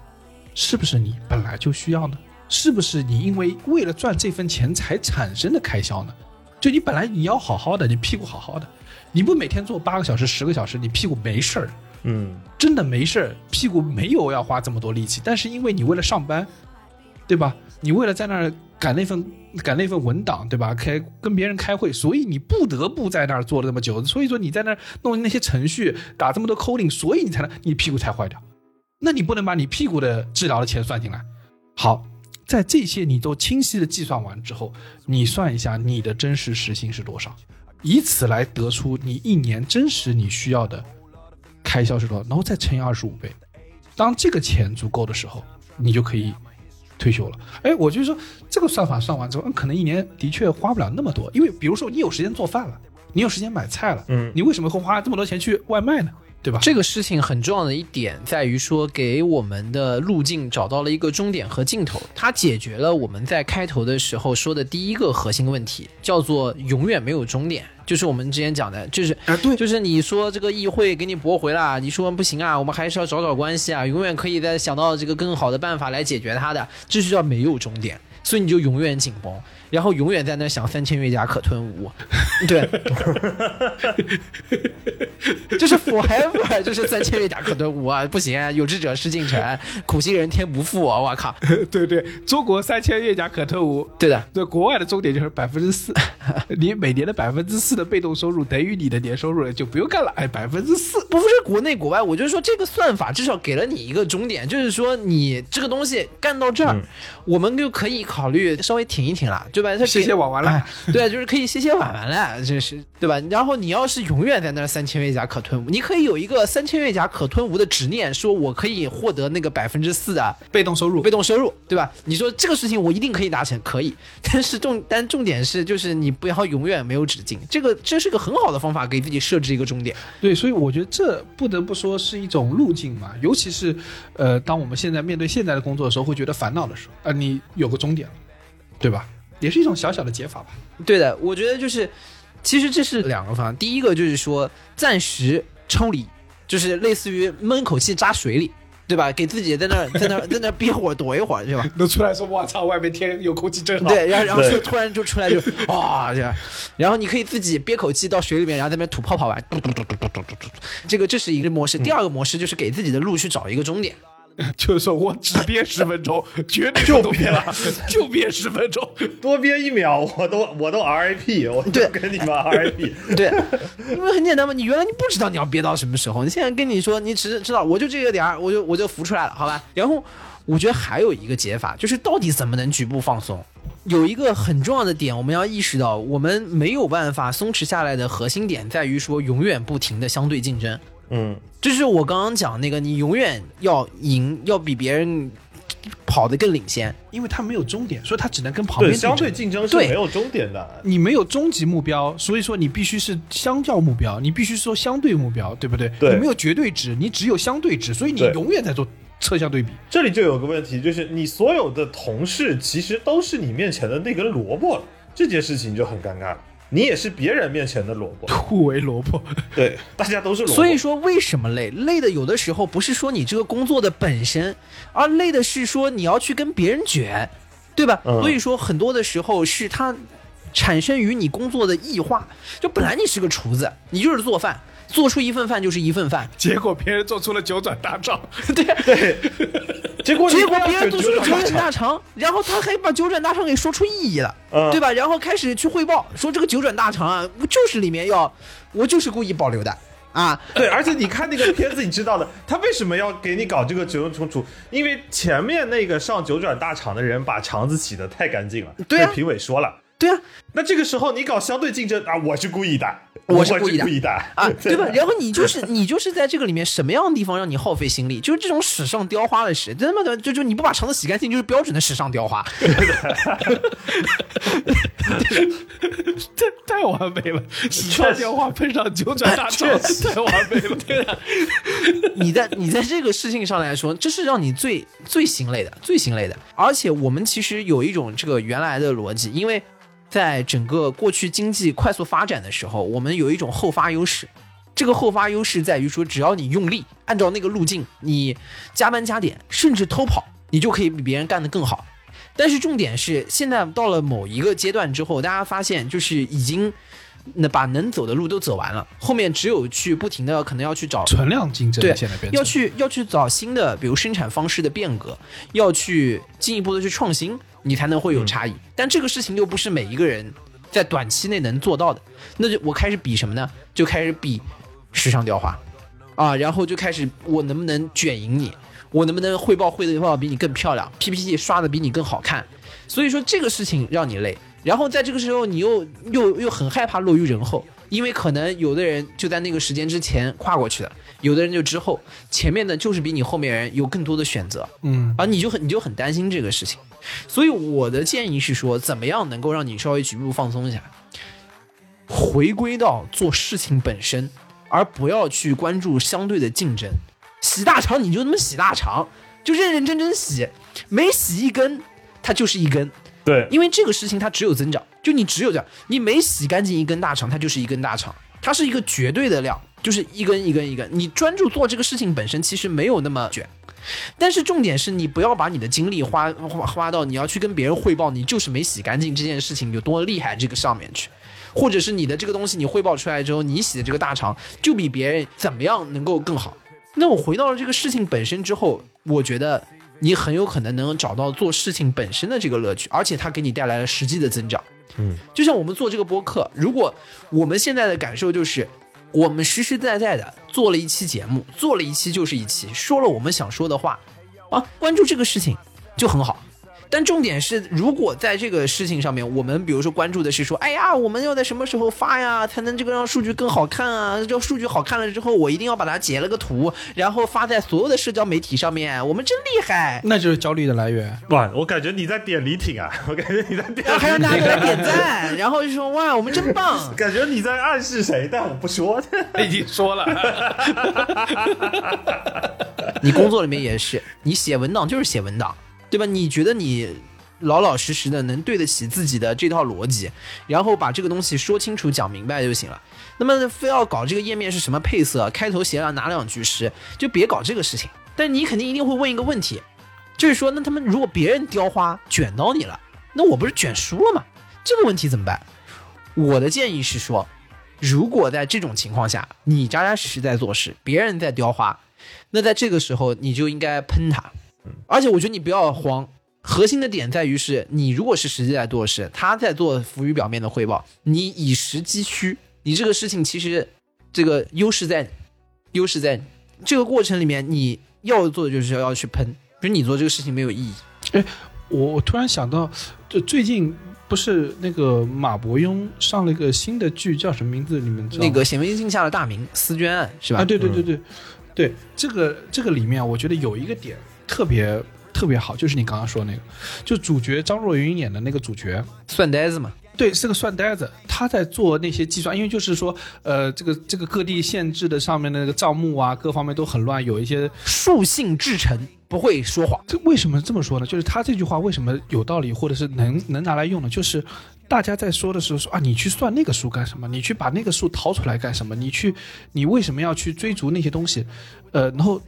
是不是你本来就需要呢？是不是你因为为了赚这份钱才产生的开销呢？就你本来你要好好的，你屁股好好的，你不每天做八个小时、十个小时，你屁股没事儿，嗯真的没事儿，屁股没有要花这么多力气，但是因为你为了上班，对吧？你为了在那儿赶那份赶那份文档，对吧？开跟别人开会，所以你不得不在那儿坐了这么久。所以说你在那儿弄那些程序，打这么多 coding，所以你才能你屁股才坏掉。那你不能把你屁股的治疗的钱算进来。好，在这些你都清晰的计算完之后，你算一下你的真实时薪是多少，以此来得出你一年真实你需要的开销是多少，然后再乘以二十五倍。当这个钱足够的时候，你就可以退休了。哎，我就说这个算法算完之后，嗯，可能一年的确花不了那么多，因为比如说你有时间做饭了，你有时间买菜了，嗯你为什么会花这么多钱去外卖呢？对吧？这个事情很重要的一点在于说，给我们的路径找到了一个终点和尽头，它解决了我们在开头的时候说的第一个核心问题，叫做永远没有终点。就是我们之前讲的，就是啊，对，就是你说这个议会给你驳回了，你说不行啊，我们还是要找找关系啊，永远可以再想到这个更好的办法来解决它的，这就叫没有终点，所以你就永远紧绷，然后永远在那想三千越甲可吞吴，对，就是 forever 就是三千越甲可吞吴啊，不行啊，有志者事竟成，苦心人天不负啊，我靠，对对，中国三千越甲可吞吴。对的，对，国外的终点就是百分之四，你每年的百分之四的被动收入等于你的年收入了，就不用干了。哎，百分之四，不是国内国外，我就是说这个算法至少给了你一个终点，就是说你这个东西干到这儿，我们就可以考虑稍微停一停了，对吧？他歇歇碗完了哎对，就是可以歇歇碗完了，这是对吧？然后你要是永远在那三千越甲可吞吴，你可以有一个三千越甲可吞吴的执念，说我可以获得那个百分之四的被动收入被动收入，对吧？你说这个事情我一定可以达成，可以，但是重但重点是就是你不要永远没有止境，这个这是个很好的方法，给自己设置一个终点。对，所以我觉得这不得不说是一种路径嘛，尤其是呃，当我们现在面对现在的工作的时候，会觉得烦恼的时候，啊、你有个终点了，对吧？也是一种小小的解法吧。对的，我觉得就是，其实这是两个方向。第一个就是说暂时抽离，就是类似于闷口气扎水里，对吧？给自己在那儿 在那儿在那儿憋会儿躲一会儿，对吧？能出来说，我操，外面天有空气真好。对，然后然后就突然就出来就哇，这样，然后你可以自己憋口气到水里面，然后在那边吐泡泡玩，嘟嘟嘟嘟嘟嘟嘟嘟，这个这是一个模式。第二个模式就是给自己的路去找一个终点。就是说我只憋十分钟，绝对就不憋了，就憋十分钟。多憋一秒，我都我都 RIP，我对就跟你们 RIP。对，因为很简单嘛，你原来你不知道你要憋到什么时候，你现在跟你说，你只知道我就这个点儿，我就我就浮出来了，好吧？然后我觉得还有一个解法，就是到底怎么能局部放松？有一个很重要的点，我们要意识到，我们没有办法松弛下来的核心点在于说，永远不停的相对竞争。嗯，这是我刚刚讲那个，你永远要赢，要比别人跑得更领先。因为他没有终点，所以他只能跟旁边相对竞争。是没有终点的。你没有终极目标，所以说你必须是相较目标，你必须说相对目标，对不对？对你没有绝对值，你只有相对值，所以你永远在做侧向对比。这里就有个问题，就是你所有的同事其实都是你面前的那根萝卜了，这件事情就很尴尬了。你也是别人面前的萝卜，互为萝卜，对，大家都是萝卜。所以说，为什么累？累的有的时候不是说你这个工作的本身，而累的是说你要去跟别人卷，对吧？嗯所以说，很多的时候是它产生于你工作的异化。就本来你是个厨子，你就是做饭，做出一份饭就是一份饭，结果别人做出了九转大肠。对对。结果结果别人做出了九转大肠，然后他还把九转大肠给说出意义了，嗯对吧？然后开始去汇报说这个九转大肠啊，我就是里面要，我就是故意保留的啊，对，而且你看那个片子，你知道的，他为什么要给你搞这个九重楚？因为前面那个上九转大肠的人把肠子洗得太干净了，对啊被评委说了。对啊，那这个时候你搞相对竞争啊，我是故意的，我是是故意的意的啊，对吧？然后你就是 你就是在这个里面什么样的地方让你耗费心力？就是这种史上雕花的事，真的就就你不把肠子洗干净，就是标准的史上雕花。太 太完美了，史上雕花配上九转大肠，太完美了。对的，你在你在这个事情上来说，这是让你最最心累的，最心累的。而且我们其实有一种这个原来的逻辑，因为在整个过去经济快速发展的时候，我们有一种后发优势。这个后发优势在于说，只要你用力，按照那个路径，你加班加点，甚至偷跑，你就可以比别人干得更好。但是重点是，现在到了某一个阶段之后，大家发现就是已经那把能走的路都走完了，后面只有去不停的可能要去找存量竞争对要去要去找新的，比如生产方式的变革，要去进一步的去创新，你才能会有差异。但这个事情又不是每一个人在短期内能做到的，那就我开始比什么呢？就开始比时尚雕花啊，然后就开始我能不能卷赢你，我能不能汇报汇的汇报比你更漂亮，PPT 刷的比你更好看。所以说这个事情让你累，然后在这个时候你又又又很害怕落于人后，因为可能有的人就在那个时间之前跨过去的，有的人就之后，前面的就是比你后面人有更多的选择，嗯，啊你就很你就很担心这个事情。所以我的建议是说，怎么样能够让你稍微局部放松一下，回归到做事情本身，而不要去关注相对的竞争。洗大肠你就那么洗大肠，就认认真真洗，每洗一根它就是一根，对，因为这个事情它只有增长，就你只有这样，你每洗干净一根大肠，它就是一根大肠，它是一个绝对的量，就是一根一根一根。你专注做这个事情本身，其实没有那么卷。但是重点是你不要把你的精力花花花到你要去跟别人汇报你就是没洗干净这件事情有多厉害这个上面去，或者是你的这个东西你汇报出来之后，你洗的这个大肠就比别人怎么样能够更好。那我回到了这个事情本身之后，我觉得你很有可能能找到做事情本身的这个乐趣，而且它给你带来了实际的增长。嗯，就像我们做这个播客，如果我们现在的感受就是，我们实实在在的做了一期节目，做了一期就是一期，说了我们想说的话，啊，关注这个事情就很好。但重点是，如果在这个事情上面，我们比如说关注的是说，哎呀，我们要在什么时候发呀，才能这个让数据更好看啊？这数据好看了之后，我一定要把它截了个图，然后发在所有的社交媒体上面，我们真厉害。那就是焦虑的来源。哇，我感觉你在点李挺啊，我感觉你在点，还让大家给他点赞，然后就说哇，我们真棒。感觉你在暗示谁，但我不说。已经说了，你工作里面也是，你写文档就是写文档，对吧？你觉得你老老实实的能对得起自己的这套逻辑，然后把这个东西说清楚、讲明白就行了。那么非要搞这个页面是什么配色，开头写了哪两句诗，就别搞这个事情。但你肯定一定会问一个问题，就是说，那他们如果别人雕花卷到你了，那我不是卷输了吗？这个问题怎么办？我的建议是说，如果在这种情况下，你扎扎实实在做事，别人在雕花，那在这个时候，你就应该喷他，而且我觉得你不要慌。核心的点在于是你如果是实际在做事，他在做浮于表面的汇报，你以实击虚，你这个事情其实这个优势在，优势在这个过程里面，你要做的就是要去喷，就是你做这个事情没有意义。我我突然想到，就最近不是那个马伯庸上了一个新的剧，叫什么名字？你们知道吗？那个显微镜下的大明思娟案是吧？啊，对对对对，对这个这个里面，我觉得有一个点特别特别好，就是你刚刚说那个，就主角张若昀演的那个主角，算呆子嘛。对，是个算呆子，他在做那些计算，因为就是说，呃，这个这个各地县制的上面的那个账目啊，各方面都很乱，有一些树性至诚，不会说谎。这为什么这么说呢？就是他这句话为什么有道理，或者是能能拿来用呢？就是大家在说的时候说啊，你去算那个数干什么？你去把那个数掏出来干什么？你去，你为什么要去追逐那些东西？呃，然后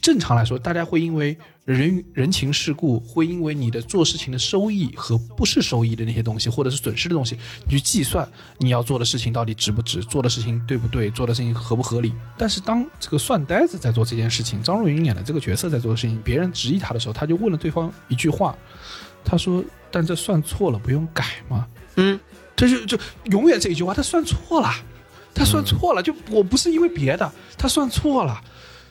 正常来说，大家会因为人人情世故，会因为你的做事情的收益和不是收益的那些东西，或者是损失的东西，你去计算你要做的事情到底值不值，做的事情对不对，做的事情合不合理。但是当这个算呆子在做这件事情，张若昀演的这个角色在做的事情，别人质疑他的时候，他就问了对方一句话，他说：“但这算错了，不用改吗？”嗯，这就就永远这一句话，他算错了，他算错了，就我不是因为别的，他算错了，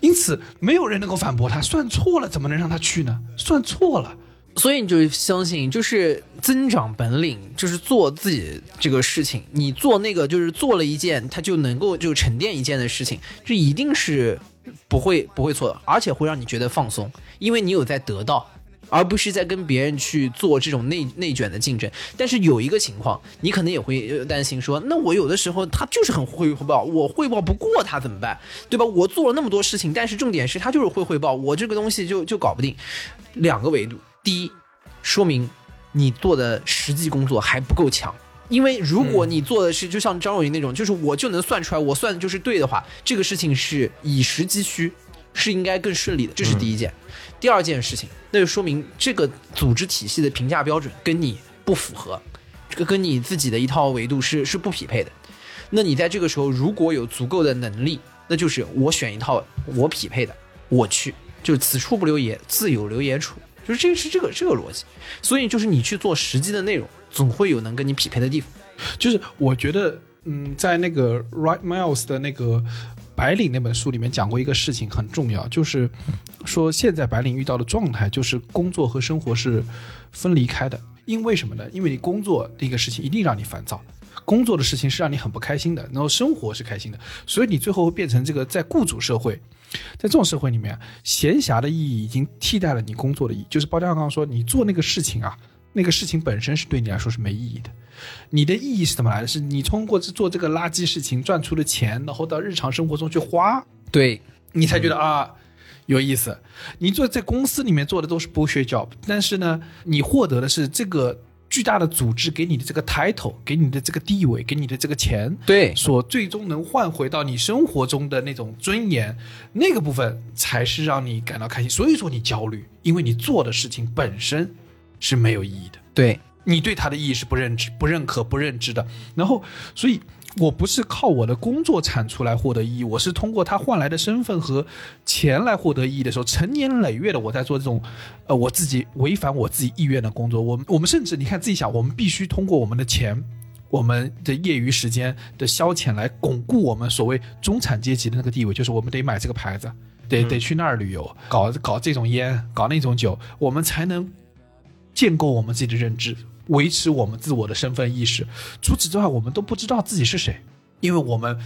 因此没有人能够反驳他，算错了怎么能让他去呢？算错了，所以你就相信，就是增长本领，就是做自己这个事情。你做那个就是做了一件，他就能够就沉淀一件的事情，这一定是不会不会错的，而且会让你觉得放松，因为你有在得到。而不是在跟别人去做这种内内卷的竞争，但是有一个情况，你可能也会担心说，那我有的时候他就是很会汇报，我汇报不过他怎么办？对吧？我做了那么多事情，但是重点是他就是会汇报，我这个东西就就搞不定。两个维度，第一，说明你做的实际工作还不够强。因为如果你做的是就像张若昀那种，就是我就能算出来，我算的就是对的话，这个事情是以实击虚，是应该更顺利的。这是第一件。第二件事情，那就说明这个组织体系的评价标准跟你不符合，这个跟你自己的一套维度是是不匹配的。那你在这个时候如果有足够的能力，那就是我选一套我匹配的，我去，就此处不留爷，自有留爷处，就是这个是这个这个逻辑。所以就是你去做实际的内容，总会有能跟你匹配的地方。就是我觉得，嗯，在那个 Right Miles 的那个白领那本书里面讲过一个事情很重要，就是说现在白领遇到的状态就是工作和生活是分离开的。因为什么呢？因为你工作的一个事情一定让你烦躁，工作的事情是让你很不开心的，然后生活是开心的，所以你最后会变成这个在雇主社会，在这种社会里面，闲暇的意义已经替代了你工作的意义。就是包家刚刚说，你做那个事情啊，那个事情本身是对你来说是没意义的。你的意义是怎么来的？是你通过做这个垃圾事情赚出的钱，然后到日常生活中去花，对，你才觉得啊有意思。你做在公司里面做的都是 bullshit job，但是呢，你获得的是这个巨大的组织给你的这个 title，给你的这个地位，给你的这个钱，对所最终能换回到你生活中的那种尊严，那个部分才是让你感到开心。所以说你焦虑，因为你做的事情本身是没有意义的。对，你对它的意义是不认知、不认可、不认知的。然后，所以我不是靠我的工作产出来获得意义，我是通过他换来的身份和钱来获得意义的时候，成年累月的我在做这种，呃，我自己违反我自己意愿的工作。我们我们甚至你看自己想，我们必须通过我们的钱。我们的业余时间的消遣来巩固我们所谓中产阶级的那个地位，就是我们得买这个牌子，得得去那儿旅游，搞搞这种烟，搞那种酒，我们才能建构我们自己的认知，维持我们自我的身份意识。除此之外，我们都不知道自己是谁，因为我们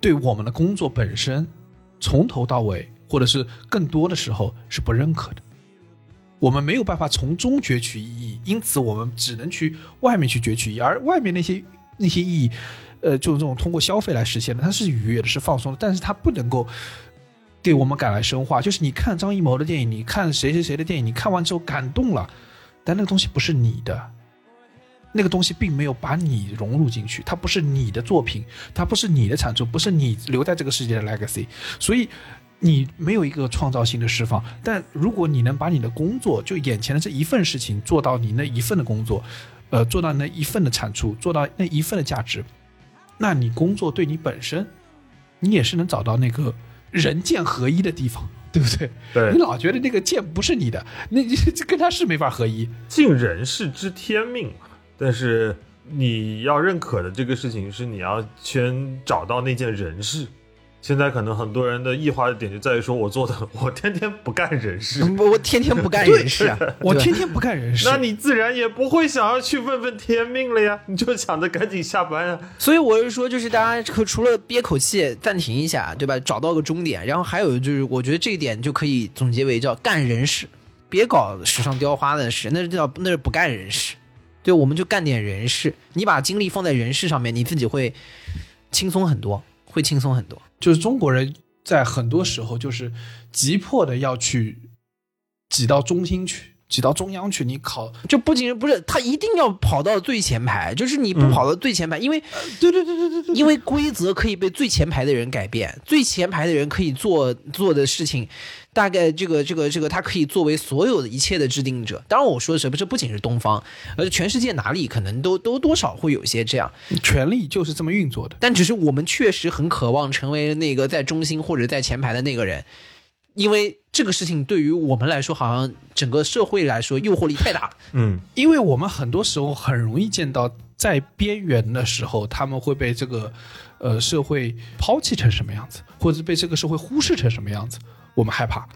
对我们的工作本身从头到尾，或者是更多的时候是不认可的。我们没有办法从中攫取意义，因此我们只能去外面去攫取意义，而外面那些那些意义，呃，就是这种通过消费来实现的，它是愉悦的，是放松的，但是它不能够给我们赶来深化。就是你看张艺谋的电影，你看谁谁谁的电影，你看完之后感动了，但那个东西不是你的，那个东西并没有把你融入进去，它不是你的作品，它不是你的产出，不是你留在这个世界的 legacy，所以。你没有一个创造性的释放，但如果你能把你的工作，就眼前的这一份事情做到你那一份的工作，呃，做到那一份的产出，做到那一份的价值，那你工作对你本身，你也是能找到那个人剑合一的地方，对不对？对你老觉得那个剑不是你的，那跟他是没法合一。尽人事知天命嘛。但是你要认可的这个事情是你要先找到那件人事。现在可能很多人的异化的点就在于说，我做的 我天天不干人事，我我天天不干人事啊，我天天不干人事，那你自然也不会想要去问问天命了呀，你就想着赶紧下班啊。所以我是说，就是大家可除了憋口气暂停一下，对吧？找到个终点，然后还有就是，我觉得这一点就可以总结为叫干人事，别搞时尚雕花的事，那是叫那是不干人事。对，我们就干点人事，你把精力放在人事上面，你自己会轻松很多，会轻松很多。就是中国人在很多时候就是急迫的要去挤到中心去，挤到中央去。你考，就不仅不是他一定要跑到最前排，就是你不跑到最前排，因为对对对对对对，因为规则可以被最前排的人改变，最前排的人可以做做的事情，大概这个这个这个，他可以作为所有的一切的制定者。当然，我说的是不是不仅是东方，而全世界哪里可能都都多少会有些这样，权力就是这么运作的。但只是我们确实很渴望成为那个在中心或者在前排的那个人，因为这个事情对于我们来说，好像整个社会来说诱惑力太大。了。嗯，因为我们很多时候很容易见到，在边缘的时候，他们会被这个呃社会抛弃成什么样子，或者是被这个社会忽视成什么样子，我们害怕，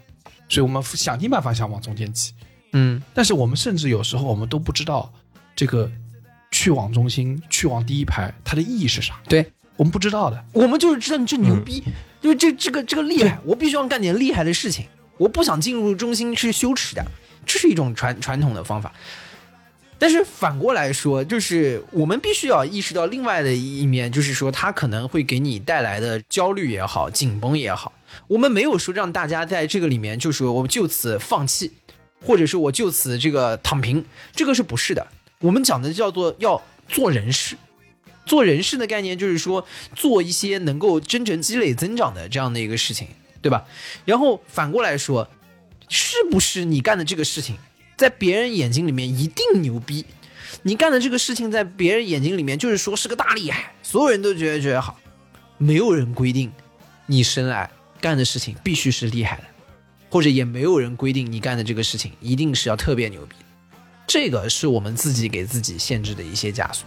所以我们想尽办法想往中间挤。嗯，但是我们甚至有时候我们都不知道这个去往中心、去往第一排它的意义是啥，对。我们不知道的。我们就是知道你这牛逼，就是这这个这个厉害，我必须要干点厉害的事情，我不想进入中心是羞耻的，这是一种传传统的方法。但是反过来说，就是我们必须要意识到另外的一面，就是说它可能会给你带来的焦虑也好、紧绷也好。我们没有说让大家在这个里面就说我就此放弃，或者是我就此这个躺平，这个是不是的？我们讲的叫做要做人事。做人事的概念就是说，做一些能够真正积累增长的这样的一个事情，对吧？然后反过来说，是不是你干的这个事情，在别人眼睛里面一定牛逼？你干的这个事情，在别人眼睛里面就是说是个大厉害，所有人都觉得觉得好，没有人规定你生来干的事情必须是厉害的，或者也没有人规定你干的这个事情一定是要特别牛逼。这个是我们自己给自己限制的一些枷锁。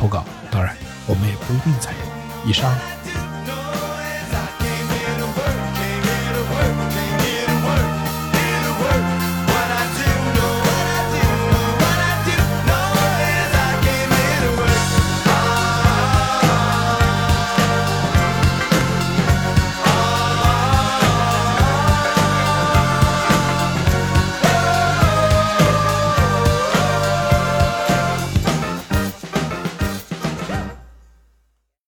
投稿，当然我们也不一定采用。以上。